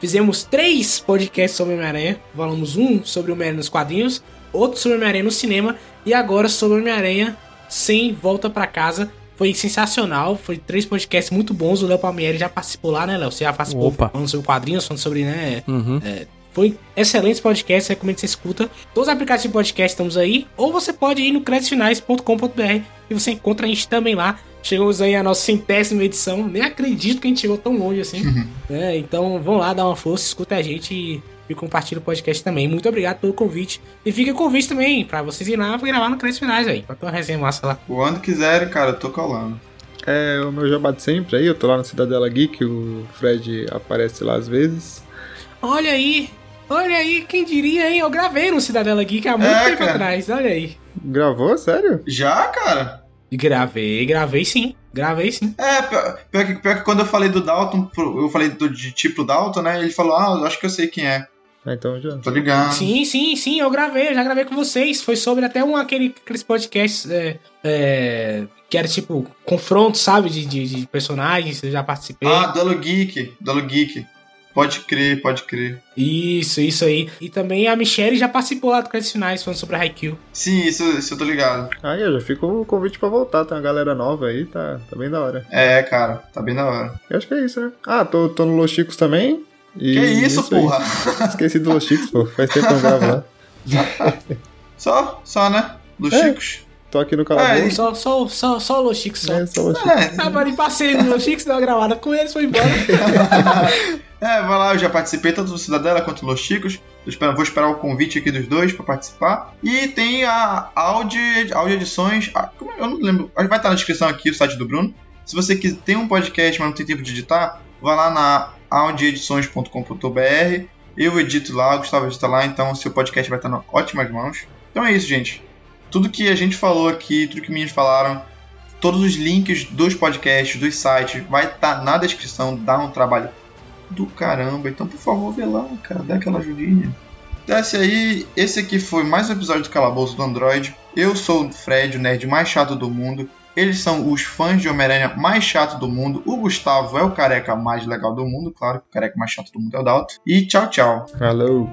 Fizemos três podcasts sobre Homem-Aranha. Falamos um sobre o Homem-Aranha nos quadrinhos, outro sobre Homem-Aranha no cinema e agora sobre Homem-Aranha sem volta para casa. Foi sensacional, foi três podcasts muito bons. O Léo Palmieri já participou lá, né, Léo? Você já participou Opa. falando sobre quadrinhos, falando sobre, né, Uhum. Foi excelente podcast, recomendo que você escuta. Todos os aplicativos de podcast estamos aí. Ou você pode ir no creditfinais.com.br e você encontra a gente também lá. Chegamos aí à nossa centésima edição. Nem acredito que a gente chegou tão longe assim. [LAUGHS] né? Então vão lá, dá uma força, escuta a gente e, e compartilha o podcast também. Muito obrigado pelo convite. E fica o convite também pra vocês irem lá gravar no Créditos Finais aí. Pra ter uma resenha massa lá. Quando quiserem, cara, eu tô colando. É o meu jabá de sempre aí, eu tô lá no Cidadela Geek, o Fred aparece lá às vezes. Olha aí, olha aí, quem diria, hein? Eu gravei no Cidadela Geek há muito É, tempo cara. atrás, olha aí. Gravou? Sério? Já, cara? Gravei, gravei sim. Gravei sim. É, pior, pior que, pior que quando eu falei do Dalton, eu falei do, de tipo Dalton, né? Ele falou, ah, eu acho que eu sei quem é. Ah, então já. Tô ligado. Sim, sim, sim, eu gravei, eu já gravei com vocês. Foi sobre até um aquele, aqueles podcasts é, é, que era tipo confronto, sabe? De, de, de personagens, eu já participei. Ah, Duelo Geek. Duelo Geek. Pode crer, pode crer. Isso, isso aí. E também a Michelle já participou lá do Créditos Finais, falando sobre a Haikyuu. Sim, isso, isso eu tô ligado. Aí eu já fico o convite pra voltar, tem uma galera nova aí, tá, tá bem da hora. É, cara, tá bem da hora. Eu acho que é isso, né? Ah, tô, tô no Los Chicos também. E que isso, aí. porra? [LAUGHS] Esqueci do Los Chicos, pô. Faz tempo que eu não gravo lá. [LAUGHS] Só, só, né? Dos É. Chicos. Tô aqui no É, calabouço. Só, só, só, só o Los Chicos só. É, só Los Chicos. É, Ah, mano, e passei no Los Chicos, deu uma gravada com eles, foi embora. [LAUGHS] é, vai lá, eu já participei tanto do Cidadela quanto do Los Chicos. Vou esperar o convite aqui dos dois pra participar. E tem a Audi, Audi Edições. como é? eu não lembro. Vai estar na descrição aqui o site do Bruno. Se você quis, tem um podcast, mas não tem tempo de editar, vai lá na audioedições.com.br. Eu edito lá, o Gustavo edita lá, então seu podcast vai estar em ótimas mãos. Então é isso, gente. Tudo que a gente falou aqui, tudo que meninos falaram, todos os links dos podcasts, dos sites, vai estar na descrição, dá um trabalho do caramba. Então, por favor, vê lá, cara, dá aquela ajudinha. Desce aí, esse aqui foi mais um episódio do Calabouço do Android. Eu sou o Fred, o nerd mais chato do mundo. Eles são os fãs de Homem-Aranha mais chato do mundo. O Gustavo é o careca mais legal do mundo, claro o careca mais chato do mundo é o Dalton. E tchau, tchau. Falou.